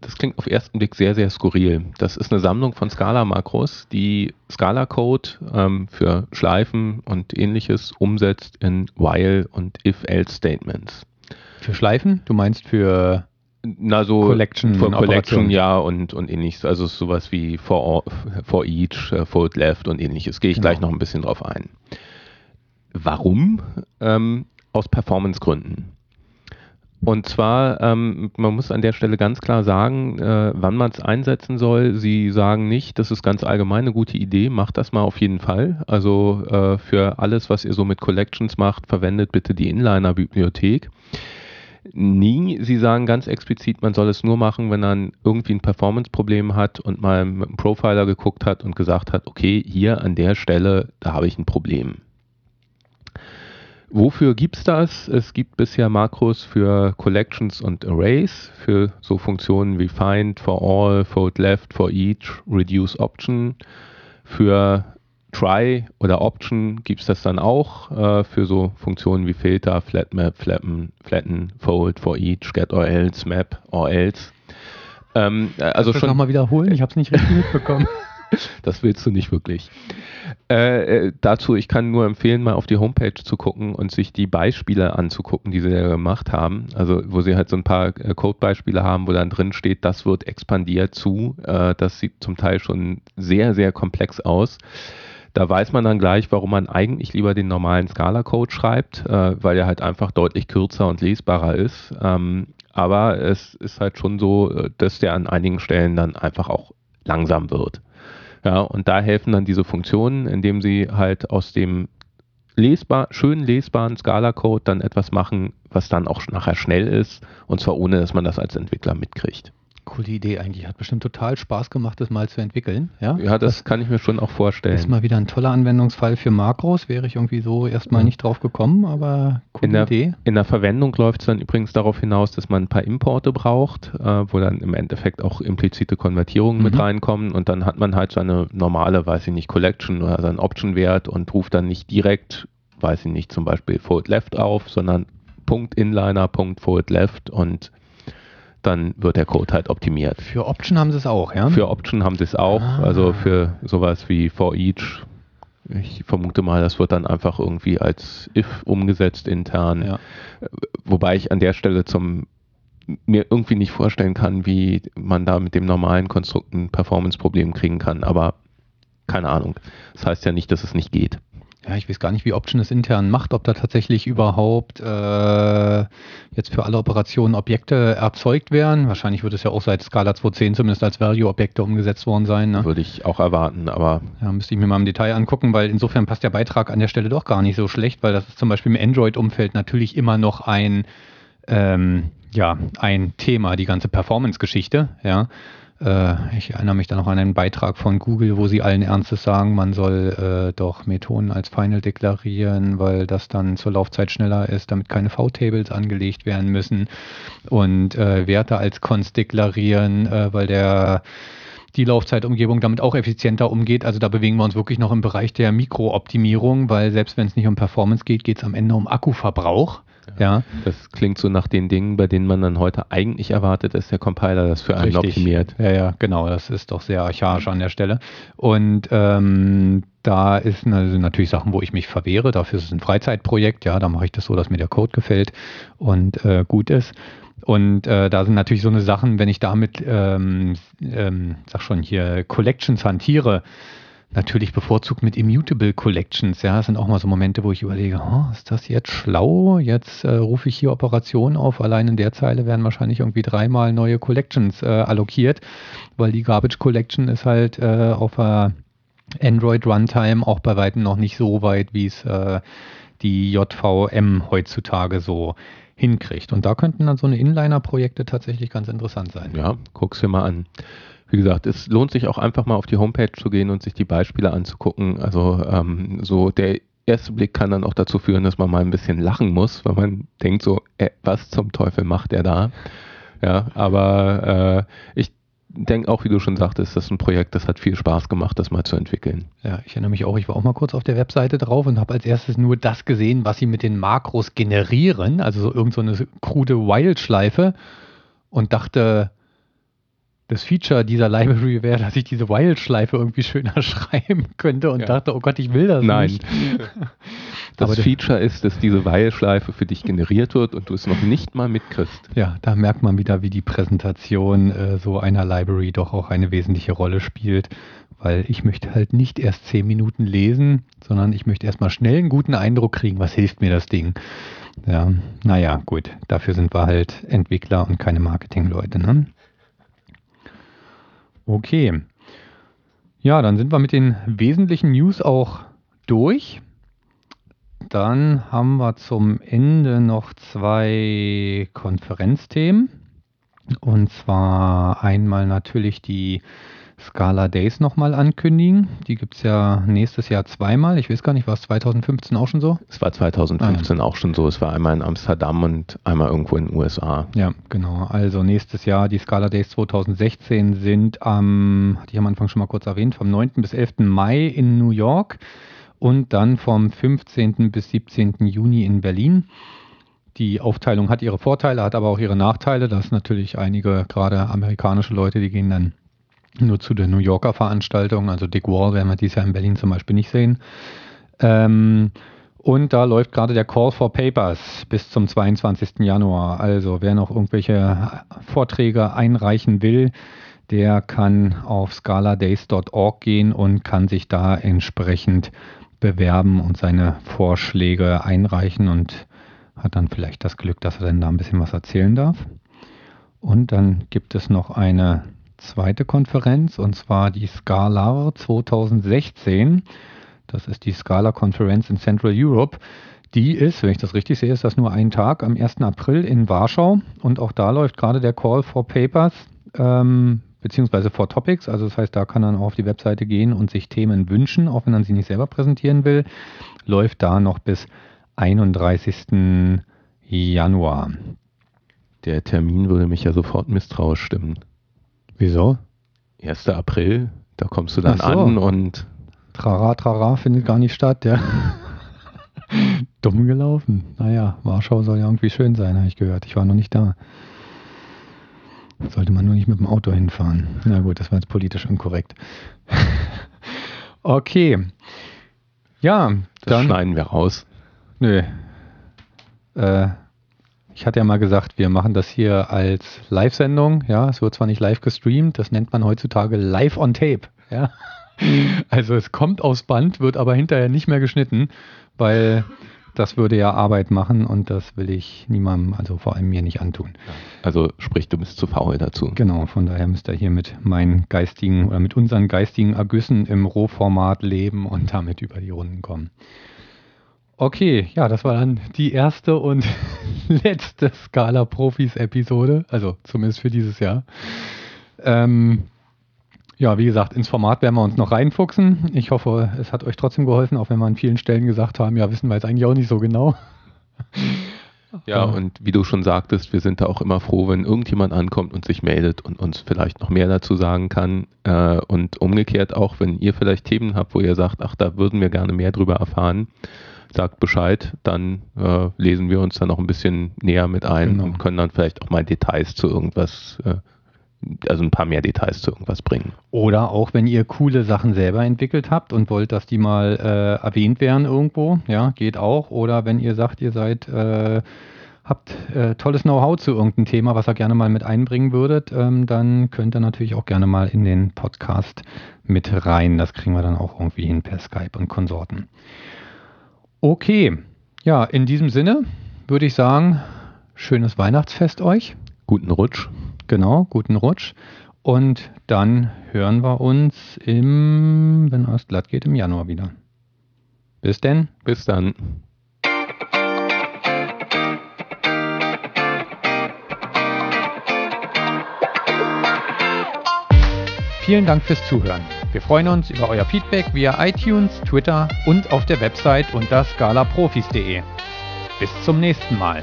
S2: das klingt auf ersten Blick sehr, sehr skurril. Das ist eine Sammlung von Scala-Makros, die Scala-Code ähm, für Schleifen und ähnliches umsetzt in While- und If-Else-Statements.
S1: Für Schleifen? Du meinst für
S2: na so
S1: Collection,
S2: for Collection ja und, und ähnliches. Also sowas wie for, for each, uh, fold left und ähnliches. Gehe ich genau. gleich noch ein bisschen drauf ein. Warum? Ähm, aus Performance-Gründen. Und zwar, ähm, man muss an der Stelle ganz klar sagen, äh, wann man es einsetzen soll. Sie sagen nicht, das ist ganz allgemein eine gute Idee, macht das mal auf jeden Fall. Also äh, für alles, was ihr so mit Collections macht, verwendet bitte die Inliner-Bibliothek. Nie, Sie sagen ganz explizit, man soll es nur machen, wenn man irgendwie ein Performance-Problem hat und mal mit einem Profiler geguckt hat und gesagt hat, okay, hier an der Stelle, da habe ich ein Problem. Wofür gibt es das? Es gibt bisher Makros für Collections und Arrays, für so Funktionen wie Find, For All, Fold Left, For Each, Reduce Option. Für Try oder Option gibt es das dann auch äh, für so Funktionen wie Filter, Flatmap, Flatten, Flatten, Fold, For Each, Get or Else, Map or Else.
S1: Ähm, also Kannst schon nochmal wiederholen, ich habe es nicht richtig *laughs* mitbekommen.
S2: Das willst du nicht wirklich. Äh, äh, dazu, ich kann nur empfehlen, mal auf die Homepage zu gucken und sich die Beispiele anzugucken, die sie da gemacht haben. Also, wo sie halt so ein paar äh, Codebeispiele haben, wo dann drin steht, das wird expandiert zu. Äh, das sieht zum Teil schon sehr, sehr komplex aus. Da weiß man dann gleich, warum man eigentlich lieber den normalen Scala-Code schreibt, äh, weil er halt einfach deutlich kürzer und lesbarer ist. Ähm, aber es ist halt schon so, äh, dass der an einigen Stellen dann einfach auch langsam wird. Ja, und da helfen dann diese Funktionen, indem sie halt aus dem lesbar, schön lesbaren Scala-Code dann etwas machen, was dann auch nachher schnell ist und zwar ohne, dass man das als Entwickler mitkriegt
S1: coole Idee eigentlich. Hat bestimmt total Spaß gemacht, das mal zu entwickeln. Ja,
S2: ja das, das kann ich mir schon auch vorstellen.
S1: Ist mal wieder ein toller Anwendungsfall für Makros. Wäre ich irgendwie so erstmal nicht drauf gekommen, aber
S2: coole in der, Idee. In der Verwendung läuft es dann übrigens darauf hinaus, dass man ein paar Importe braucht, äh, wo dann im Endeffekt auch implizite Konvertierungen mhm. mit reinkommen und dann hat man halt seine normale, weiß ich nicht, Collection oder seinen Option-Wert und ruft dann nicht direkt, weiß ich nicht, zum Beispiel Forward Left auf, sondern Punkt Inliner, Punkt Forward Left und dann wird der Code halt optimiert.
S1: Für Option haben sie es auch, ja?
S2: Für Option haben sie es auch, ah. also für sowas wie for each. Ich vermute mal, das wird dann einfach irgendwie als if umgesetzt intern. Ja. Wobei ich an der Stelle zum mir irgendwie nicht vorstellen kann, wie man da mit dem normalen Konstrukt ein Performance-Problem kriegen kann, aber keine Ahnung. Das heißt ja nicht, dass es nicht geht
S1: ja, ich weiß gar nicht, wie Option es intern macht, ob da tatsächlich überhaupt äh, jetzt für alle Operationen Objekte erzeugt werden. Wahrscheinlich wird es ja auch seit Scala 2.10 zumindest als Value-Objekte umgesetzt worden sein. Ne?
S2: Würde ich auch erwarten, aber.
S1: Ja, müsste ich mir mal im Detail angucken, weil insofern passt der Beitrag an der Stelle doch gar nicht so schlecht, weil das ist zum Beispiel im Android-Umfeld natürlich immer noch ein, ähm, ja, ein Thema, die ganze Performance-Geschichte, ja. Äh, ich erinnere mich da noch an einen Beitrag von Google, wo sie allen Ernstes sagen, man soll äh, doch Methoden als Final deklarieren, weil das dann zur Laufzeit schneller ist, damit keine V-Tables angelegt werden müssen und äh, Werte als Const deklarieren, äh, weil der die Laufzeitumgebung damit auch effizienter umgeht. Also da bewegen wir uns wirklich noch im Bereich der Mikrooptimierung, weil selbst wenn es nicht um Performance geht, geht es am Ende um Akkuverbrauch. Ja.
S2: Das klingt so nach den Dingen, bei denen man dann heute eigentlich erwartet, dass der Compiler das für einen Richtig. optimiert.
S1: Ja, ja, genau. Das ist doch sehr archaisch an der Stelle. Und ähm, da ist also natürlich Sachen, wo ich mich verwehre. Dafür ist es ein Freizeitprojekt. Ja, da mache ich das so, dass mir der Code gefällt und äh, gut ist. Und äh, da sind natürlich so eine Sachen, wenn ich damit, ähm, ähm, sag schon hier, Collections hantiere, natürlich bevorzugt mit Immutable Collections. Ja, das sind auch mal so Momente, wo ich überlege, oh, ist das jetzt schlau? Jetzt äh, rufe ich hier Operationen auf. Allein in der Zeile werden wahrscheinlich irgendwie dreimal neue Collections äh, allokiert, weil die Garbage Collection ist halt äh, auf der Android Runtime auch bei weitem noch nicht so weit, wie es äh, die JVM heutzutage so hinkriegt. Und da könnten dann so eine Inliner-Projekte tatsächlich ganz interessant sein.
S2: Ja, guck's dir mal an wie gesagt, es lohnt sich auch einfach mal auf die Homepage zu gehen und sich die Beispiele anzugucken. Also ähm, so der erste Blick kann dann auch dazu führen, dass man mal ein bisschen lachen muss, weil man denkt so, äh, was zum Teufel macht er da? Ja, aber äh, ich denke auch, wie du schon sagtest, das ist ein Projekt, das hat viel Spaß gemacht, das mal zu entwickeln.
S1: Ja, ich erinnere mich auch, ich war auch mal kurz auf der Webseite drauf und habe als erstes nur das gesehen, was sie mit den Makros generieren, also so irgendeine so krude Wild-Schleife und dachte, das Feature dieser Library wäre, dass ich diese While-Schleife irgendwie schöner *laughs* schreiben könnte und ja. dachte, oh Gott, ich will das
S2: Nein.
S1: nicht. *laughs*
S2: Das Aber Feature ist, dass diese While-Schleife für dich generiert wird und du es noch nicht mal mitkriegst.
S1: Ja, da merkt man wieder, wie die Präsentation äh, so einer Library doch auch eine wesentliche Rolle spielt, weil ich möchte halt nicht erst zehn Minuten lesen, sondern ich möchte erstmal schnell einen guten Eindruck kriegen, was hilft mir das Ding. Ja, naja, gut, dafür sind wir halt Entwickler und keine Marketingleute, ne? Okay. Ja, dann sind wir mit den wesentlichen News auch durch. Dann haben wir zum Ende noch zwei Konferenzthemen. Und zwar einmal natürlich die Scala Days nochmal ankündigen. Die gibt es ja nächstes Jahr zweimal. Ich weiß gar nicht, war es 2015 auch schon so?
S2: Es war 2015 ah, auch schon so. Es war einmal in Amsterdam und einmal irgendwo in den USA.
S1: Ja, genau. Also nächstes Jahr, die Scala Days 2016 sind am, hatte ich am Anfang schon mal kurz erwähnt, vom 9. bis 11. Mai in New York und dann vom 15. bis 17. Juni in Berlin. Die Aufteilung hat ihre Vorteile, hat aber auch ihre Nachteile. Da ist natürlich einige, gerade amerikanische Leute, die gehen dann nur zu der New Yorker Veranstaltung. Also Dick Wall werden wir dieses Jahr in Berlin zum Beispiel nicht sehen. Ähm, und da läuft gerade der Call for Papers bis zum 22. Januar. Also wer noch irgendwelche Vorträge einreichen will, der kann auf scaladays.org gehen und kann sich da entsprechend bewerben und seine Vorschläge einreichen und hat dann vielleicht das Glück, dass er dann da ein bisschen was erzählen darf. Und dann gibt es noch eine zweite Konferenz und zwar die Scala 2016. Das ist die Scala-Konferenz in Central Europe. Die ist, wenn ich das richtig sehe, ist das nur ein Tag am 1. April in Warschau und auch da läuft gerade der Call for Papers ähm, beziehungsweise for Topics. Also das heißt, da kann man auch auf die Webseite gehen und sich Themen wünschen, auch wenn man sie nicht selber präsentieren will. Läuft da noch bis 31. Januar.
S2: Der Termin würde mich ja sofort misstrauisch stimmen.
S1: Wieso?
S2: 1. April, da kommst du dann so. an und.
S1: Trara, trara findet gar nicht statt, ja. *laughs* Dumm gelaufen. Naja, Warschau soll ja irgendwie schön sein, habe ich gehört. Ich war noch nicht da. Sollte man nur nicht mit dem Auto hinfahren. Na gut, das war jetzt politisch inkorrekt. *laughs* okay. Ja,
S2: das dann. schneiden wir raus.
S1: Nö. Äh, ich hatte ja mal gesagt, wir machen das hier als Live-Sendung. Ja, es wird zwar nicht live gestreamt, das nennt man heutzutage live on tape. Ja. Also es kommt aus Band, wird aber hinterher nicht mehr geschnitten, weil das würde ja Arbeit machen und das will ich niemandem, also vor allem mir nicht antun.
S2: Also sprich, du bist zu faul dazu.
S1: Genau, von daher müsst ihr hier mit meinen geistigen oder mit unseren geistigen Ergüssen im Rohformat leben und damit über die Runden kommen. Okay, ja, das war dann die erste und *laughs* letzte Scala Profis Episode, also zumindest für dieses Jahr. Ähm, ja, wie gesagt, ins Format werden wir uns noch reinfuchsen. Ich hoffe, es hat euch trotzdem geholfen, auch wenn wir an vielen Stellen gesagt haben, ja, wissen wir jetzt eigentlich auch nicht so genau.
S2: Ja, und wie du schon sagtest, wir sind da auch immer froh, wenn irgendjemand ankommt und sich meldet und uns vielleicht noch mehr dazu sagen kann. Äh, und umgekehrt auch, wenn ihr vielleicht Themen habt, wo ihr sagt, ach, da würden wir gerne mehr drüber erfahren sagt Bescheid, dann äh, lesen wir uns dann noch ein bisschen näher mit ein genau. und können dann vielleicht auch mal Details zu irgendwas, äh, also ein paar mehr Details zu irgendwas bringen.
S1: Oder auch, wenn ihr coole Sachen selber entwickelt habt und wollt, dass die mal äh, erwähnt werden irgendwo, ja, geht auch. Oder wenn ihr sagt, ihr seid äh, habt äh, tolles Know-how zu irgendeinem Thema, was ihr gerne mal mit einbringen würdet, ähm, dann könnt ihr natürlich auch gerne mal in den Podcast mit rein. Das kriegen wir dann auch irgendwie hin per Skype und Konsorten. Okay, ja, in diesem Sinne würde ich sagen, schönes Weihnachtsfest euch.
S2: Guten Rutsch.
S1: Genau, guten Rutsch. Und dann hören wir uns im, wenn alles glatt geht, im Januar wieder. Bis denn.
S2: Bis dann.
S1: Vielen Dank fürs Zuhören. Wir freuen uns über euer Feedback via iTunes, Twitter und auf der Website unter scalaprofis.de. Bis zum nächsten Mal.